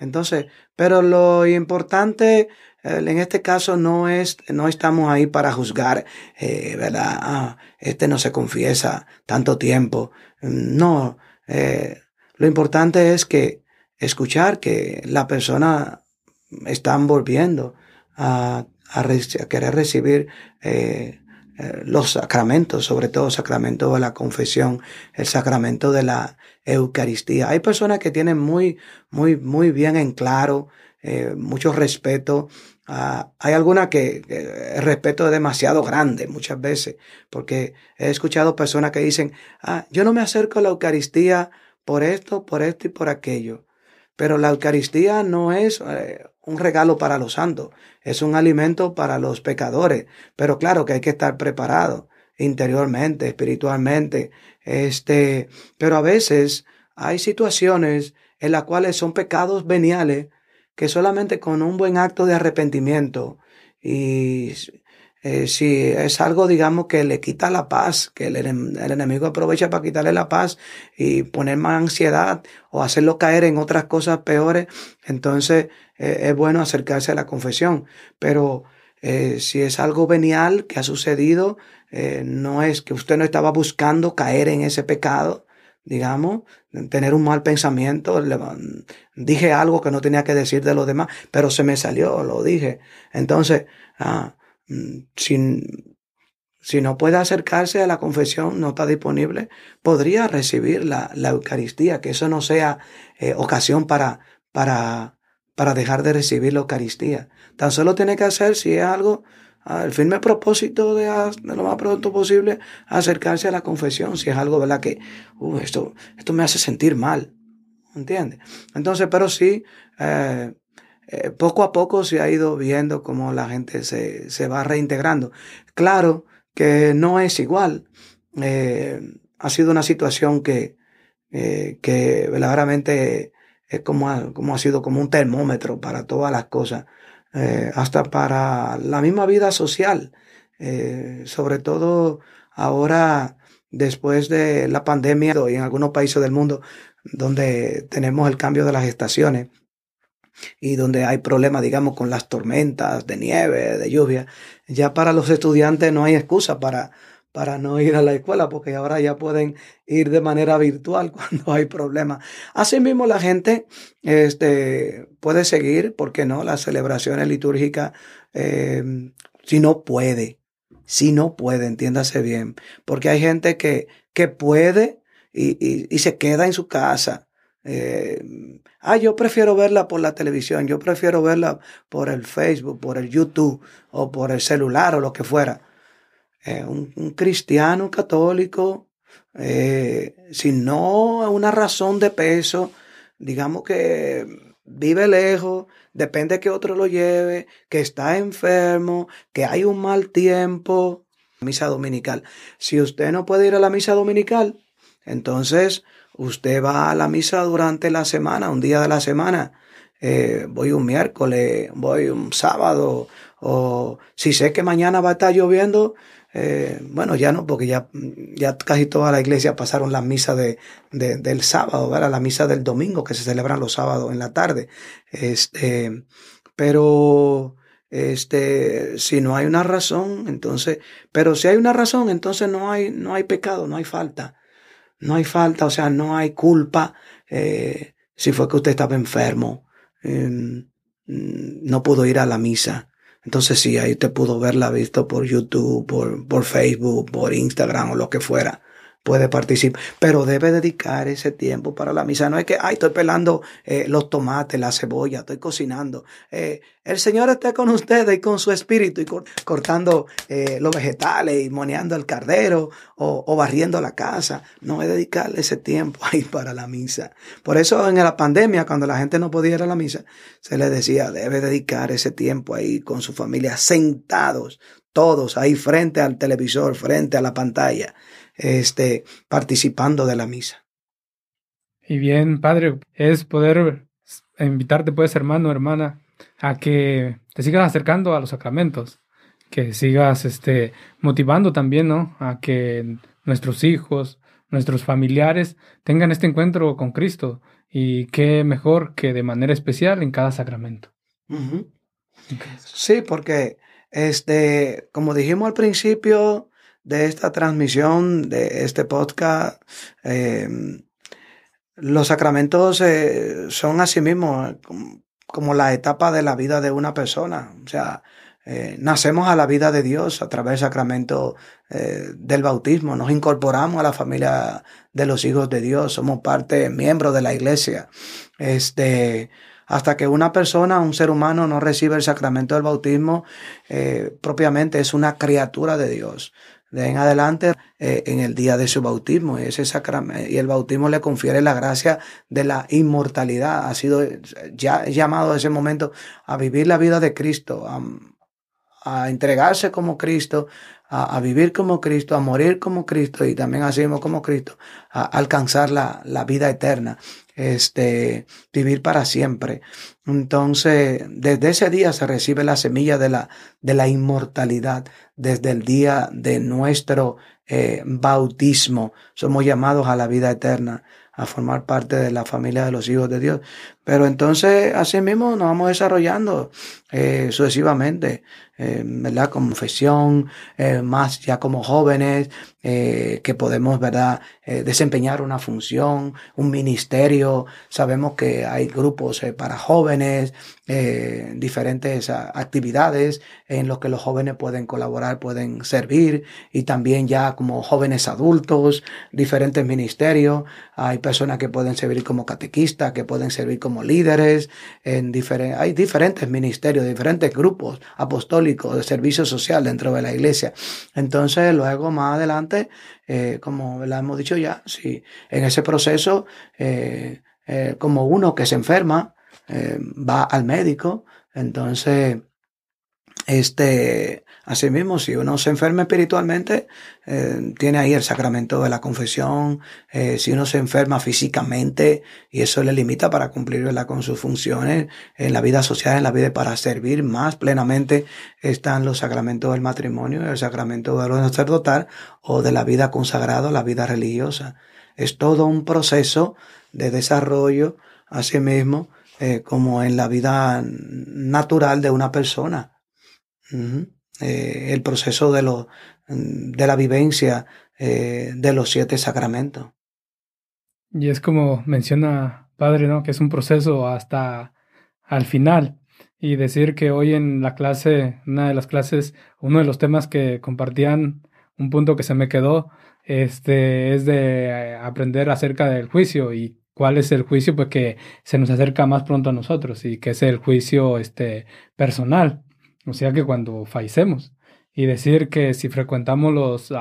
Entonces, pero lo importante en este caso no es, no estamos ahí para juzgar, eh, ¿verdad? Ah, este no se confiesa tanto tiempo. No, eh, lo importante es que escuchar que la persona está volviendo a, a, querer recibir eh, los sacramentos, sobre todo el sacramento de la confesión, el sacramento de la Eucaristía. Hay personas que tienen muy, muy, muy bien en claro, mucho respeto Ah, hay alguna que, el respeto es demasiado grande muchas veces, porque he escuchado personas que dicen, ah, yo no me acerco a la Eucaristía por esto, por esto y por aquello. Pero la Eucaristía no es eh, un regalo para los santos, es un alimento para los pecadores. Pero claro que hay que estar preparado interiormente, espiritualmente. Este, pero a veces hay situaciones en las cuales son pecados veniales que solamente con un buen acto de arrepentimiento y eh, si es algo, digamos, que le quita la paz, que el, enemigo aprovecha para quitarle la paz y poner más ansiedad o hacerlo caer en otras cosas peores, entonces eh, es bueno acercarse a la confesión. Pero eh, si es algo venial que ha sucedido, no es que usted no estaba buscando caer en ese pecado, digamos, tener un mal pensamiento. Dije algo que no tenía que decir de los demás, pero se me salió, lo dije. Entonces, ah, si, si, no puede acercarse a la confesión, no está disponible, podría recibir la, la Eucaristía, que eso no sea eh, ocasión para, para, para dejar de recibir la Eucaristía. Tan solo tiene que hacer si es algo el firme propósito de, de, lo más pronto posible acercarse a la confesión, si es algo, ¿verdad? Que uh, esto, esto me hace sentir mal, ¿entiendes? Entonces, pero sí, eh, eh, poco a poco se ha ido viendo cómo la gente se, se va reintegrando. Claro que no es igual. Eh, ha sido una situación que, que verdaderamente es como como ha sido como un termómetro para todas las cosas eh, hasta para la misma vida social, eh, sobre todo ahora después de la pandemia y en algunos países del mundo donde tenemos el cambio de las estaciones y donde hay problemas, digamos, con las tormentas de nieve, de lluvia, ya para los estudiantes no hay excusa para para no ir a la escuela, porque ahora ya pueden ir de manera virtual cuando hay problemas. Asimismo, la gente este, puede seguir, ¿por qué no?, las celebraciones litúrgicas, eh, si no puede, si no puede, entiéndase bien, porque hay gente que, que puede y, y, se queda en su casa. Eh, ah, yo prefiero verla por la televisión, yo prefiero verla por el Facebook, por el YouTube o por el celular o lo que fuera eh, un, cristiano católico, eh, si no una razón de peso, digamos que vive lejos, depende que otro lo lleve, que está enfermo, que hay un mal tiempo. Misa dominical. Si usted no puede ir a la misa dominical, entonces usted va a la misa durante la semana, un día de la semana. Eh, voy un miércoles, voy un sábado, o si sé que mañana va a estar lloviendo, eh, bueno, ya no, porque ya, casi toda la iglesia pasaron la misa de, del sábado, ¿verdad? la misa del domingo que se celebran los sábados en la tarde. Este, pero este, si no hay una razón, entonces, pero si hay una razón, entonces no hay, no hay pecado, no hay falta. No hay falta, o sea, no hay culpa. Eh, si fue que usted estaba enfermo, em, no pudo ir a la misa. Entonces sí, ahí te pudo verla visto por YouTube, por Facebook, por Instagram o lo que fuera puede participar, pero debe dedicar ese tiempo para la misa. No es que, ay, estoy pelando eh, los tomates, la cebolla, estoy cocinando. Eh, el Señor esté con ustedes y con su espíritu y cortando eh, los vegetales y moneando el cardero o, o, barriendo la casa. No es dedicarle ese tiempo ahí para la misa. Por eso en la pandemia, cuando la gente no podía ir a la misa, se le decía, debe dedicar ese tiempo ahí con su familia sentados todos ahí frente al televisor, frente a la pantalla, este, participando de la misa.
Y bien, Padre, es poder invitarte, pues, hermano, hermana, a que te sigas acercando a los sacramentos, que sigas este, motivando también, ¿no? A que nuestros hijos, nuestros familiares tengan este encuentro con Cristo y qué mejor que de manera especial en cada sacramento.
Sí, porque este, como dijimos al principio de esta transmisión, de este podcast, em, los sacramentos eh, son asimismo como, como la etapa de la vida de una persona. O sea, eh, nacemos a la vida de Dios a través del sacramento eh, del bautismo, nos incorporamos a la familia de los hijos de Dios, somos parte, miembros de la iglesia. Este, hasta que una persona, un ser humano, no recibe el sacramento del bautismo, eh, propiamente es una criatura de Dios. De en adelante, en el día de su bautismo, ese y el bautismo le confiere la gracia de la inmortalidad. Ha sido ya llamado a ese momento a vivir la vida de Cristo, a entregarse como Cristo, a, vivir como Cristo, a morir como Cristo y también así como Cristo, a alcanzar la, la vida eterna, este, vivir para siempre. Entonces, desde ese día se recibe la semilla de la, de la inmortalidad, desde el día de nuestro eh, bautismo. Somos llamados a la vida eterna a formar parte de la familia de los hijos de Dios. Pero entonces, así mismo nos vamos desarrollando eh, sucesivamente. Eh, ¿verdad? Confesión, eh, más ya como jóvenes, eh, que podemos, ¿verdad? Desempeñar una función, un ministerio. Sabemos que hay grupos para jóvenes, diferentes actividades en los que los jóvenes pueden colaborar, pueden servir y también ya como jóvenes adultos, diferentes ministerios. Hay personas que pueden servir como catequistas, que pueden servir como líderes, en hay diferentes ministerios, diferentes grupos apostólicos de servicio social dentro de la iglesia. Entonces, luego más adelante, eh, como la hemos dicho ya, si en ese proceso, eh, eh, como uno que se enferma, va al médico, entonces, este, Asimismo, si uno se enferma espiritualmente, eh, tiene ahí el sacramento de la confesión. Eh, si uno se enferma físicamente y eso le limita para cumplir con sus funciones en la vida social, en la vida para servir más plenamente, están los sacramentos del matrimonio, el sacramento de lo sacerdotal o de la vida consagrada, la vida religiosa. Es todo un proceso de desarrollo, asimismo, eh, como en la vida natural de una persona. Eh, el proceso de, lo, de la vivencia eh, de los siete sacramentos.
Y es como menciona Padre, ¿no? Que es un proceso hasta al final. Y decir que hoy en la clase, una de las clases, uno de los temas que compartían, un punto que se me quedó, este, es de aprender acerca del juicio y cuál es el juicio, pues que se nos acerca más pronto a nosotros y que es el juicio este, personal. O sea que cuando fallecemos y decir que si frecuentamos los,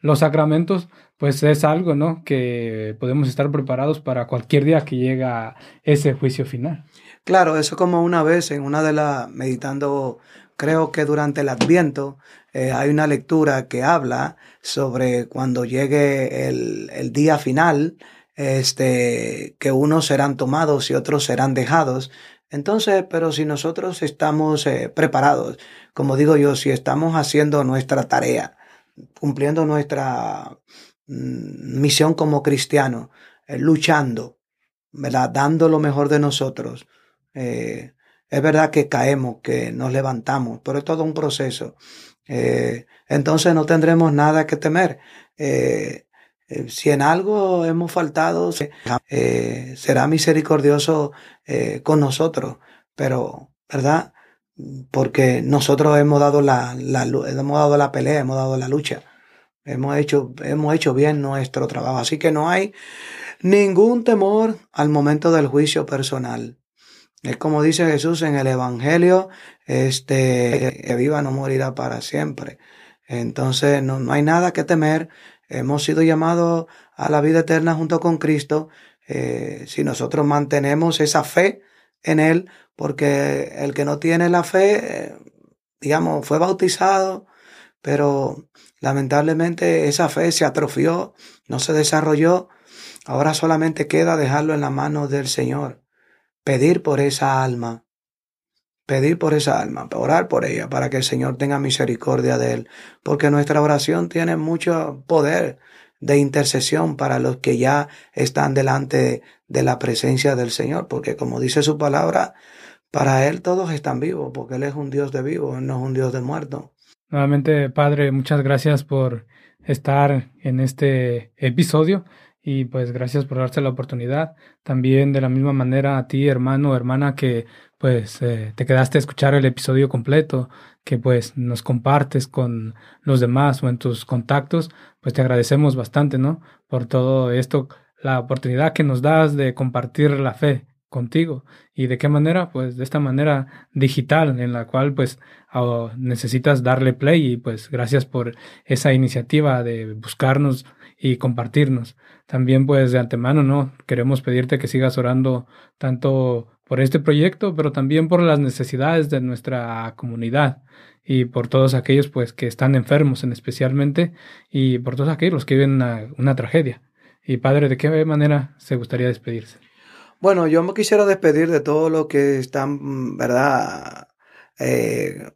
los sacramentos, pues es algo, ¿no? Que podemos estar preparados para cualquier día que llega ese juicio final.
Claro, eso como una vez en una de las, meditando, creo que durante el Adviento, eh, hay una lectura que habla sobre cuando llegue el, el día final, este, que unos serán tomados y otros serán dejados. Entonces, pero si nosotros estamos eh, preparados, como digo yo, si estamos haciendo nuestra tarea, cumpliendo nuestra mm, misión como cristianos, eh, luchando, ¿verdad? Dando lo mejor de nosotros. Eh, es verdad que caemos, que nos levantamos, pero es todo un proceso. entonces no tendremos nada que temer. Si en algo hemos faltado, eh, será misericordioso eh, con nosotros, pero, ¿verdad? Porque nosotros hemos dado la, la, hemos dado la pelea, hemos dado la lucha, hemos hecho, hemos hecho bien nuestro trabajo. Así que no hay ningún temor al momento del juicio personal. Es como dice Jesús en el Evangelio, este, que viva no morirá para siempre. Entonces no, no hay nada que temer hemos sido llamados a la vida eterna junto con Cristo eh, si nosotros mantenemos esa fe en Él, porque el que no tiene la fe, eh, digamos, fue bautizado, pero lamentablemente esa fe se atrofió, no se desarrolló. Ahora solamente queda dejarlo en la mano del Señor, pedir por esa alma, pedir por esa alma, orar por ella para que el Señor tenga misericordia de él, porque nuestra oración tiene mucho poder de intercesión para los que ya están delante de la presencia del Señor, porque como dice su palabra, para Él todos están vivos, porque Él es un Dios de vivos, no es un Dios de muertos.
Nuevamente, Padre, muchas gracias por estar en este episodio y pues gracias por darse la oportunidad. También de la misma manera a ti, hermano o hermana, que pues eh, te quedaste a escuchar el episodio completo, que pues nos compartes con los demás o en tus contactos, pues te agradecemos bastante, ¿no? Por todo esto, la oportunidad que nos das de compartir la fe contigo. ¿Y de qué manera? Pues de esta manera digital en la cual pues necesitas darle play y pues gracias por esa iniciativa de buscarnos y compartirnos. También pues de antemano, ¿no? Queremos pedirte que sigas orando tanto por este proyecto, pero también por las necesidades de nuestra comunidad y por todos aquellos pues que están enfermos en especialmente y por todos aquellos que viven una, tragedia. Y Padre, ¿de qué manera se gustaría despedirse?
Bueno, yo me quisiera despedir de todo lo que están, ¿verdad? Eh,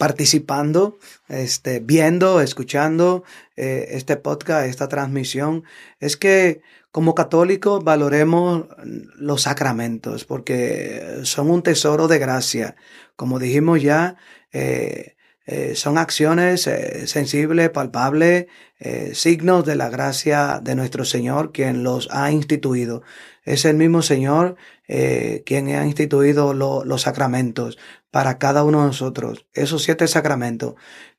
participando, este, viendo, escuchando eh, este podcast, esta transmisión, es que como católicos valoremos los sacramentos porque son un tesoro de gracia. Como dijimos ya, eh, eh, son acciones sensibles, palpables, signos de la gracia de nuestro Señor, quien los ha instituido. Es el mismo Señor quien ha instituido los sacramentos. Para cada uno de nosotros, esos siete sacramentos,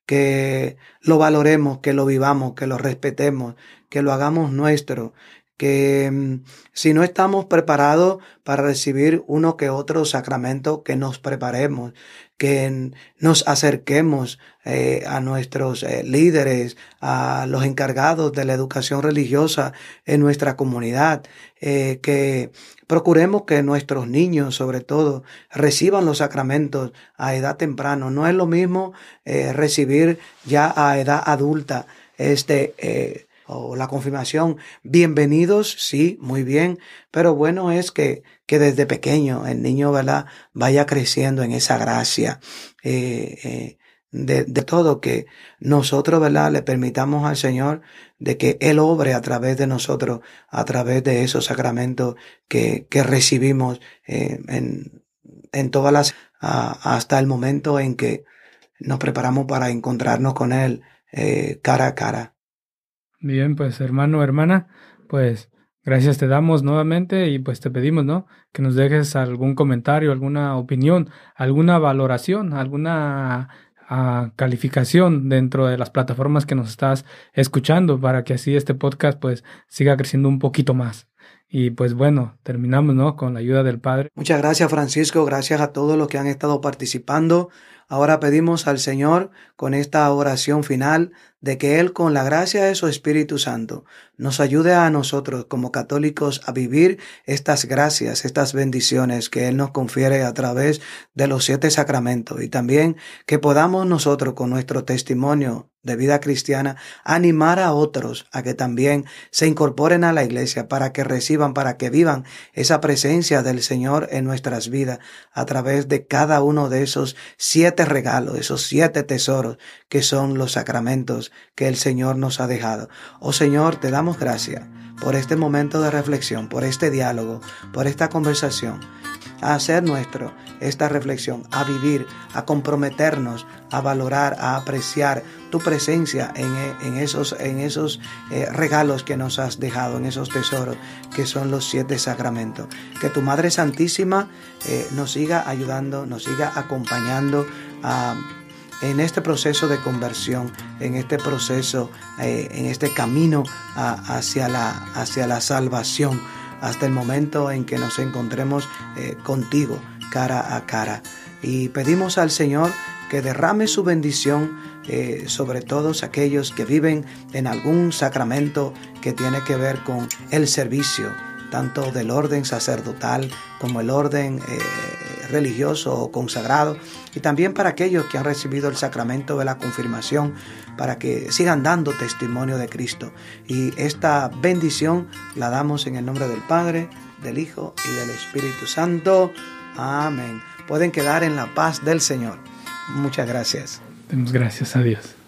que lo valoremos, que lo vivamos, que lo respetemos, que lo hagamos nuestro, que mm, si no estamos preparados para recibir uno que otro sacramento, que nos preparemos, que nos acerquemos eh, a nuestros eh, líderes, a los encargados de la educación religiosa en nuestra comunidad, eh, que procuremos que nuestros niños, sobre todo, reciban los sacramentos a edad temprana. No es lo mismo recibir ya a edad adulta este o la confirmación. Bienvenidos, sí, muy bien, pero bueno es que, que desde pequeño el niño, ¿verdad? Vaya creciendo en esa gracia. Eh, eh, de, todo, que nosotros, ¿verdad? Le permitamos al Señor de que Él obre a través de nosotros, a través de esos sacramentos que, que recibimos eh, en, en todas las, hasta el momento en que nos preparamos para encontrarnos con Él cara a cara.
Bien, pues hermano, hermana, pues gracias te damos nuevamente y pues te pedimos, ¿no? Que nos dejes algún comentario, alguna opinión, alguna valoración, alguna ah, calificación dentro de las plataformas que nos estás escuchando para que así este podcast pues siga creciendo un poquito más. Y pues bueno, terminamos, ¿no? Con la ayuda del Padre.
Muchas gracias Francisco, gracias a todos los que han estado participando. Ahora pedimos al Señor con esta oración final de que Él con la gracia de su Espíritu Santo nos ayude a nosotros como católicos a vivir estas gracias, estas bendiciones que Él nos confiere a través de los siete sacramentos. Y también que podamos nosotros con nuestro testimonio de vida cristiana, animar a otros a que también se incorporen a la iglesia para que reciban, para que vivan esa presencia del Señor en nuestras vidas a través de cada uno de esos siete regalos, esos siete tesoros que son los sacramentos que el Señor nos ha dejado. Oh Señor, te damos gracias por este momento de reflexión, por este diálogo, por esta conversación a hacer nuestro esta reflexión, a vivir, a comprometernos, a valorar, a apreciar tu presencia en, esos, en esos eh, regalos que nos has dejado, en esos tesoros que son los siete sacramentos. Que tu Madre Santísima eh, nos siga ayudando, nos siga acompañando en este proceso de conversión, en este proceso, eh, en este camino hacia, la, hacia la salvación hasta el momento en que nos encontremos eh, contigo cara a cara. Y pedimos al Señor que derrame su bendición eh, sobre todos aquellos que viven en algún sacramento que tiene que ver con el servicio, tanto del orden sacerdotal como el orden eh, religioso o consagrado y también para aquellos que han recibido el sacramento de la confirmación para que sigan dando testimonio de Cristo. Y esta bendición la damos en el nombre del Padre, del Hijo y del Espíritu Santo. Amén. Pueden quedar en la paz del Señor. Muchas gracias.
Demos gracias a Dios.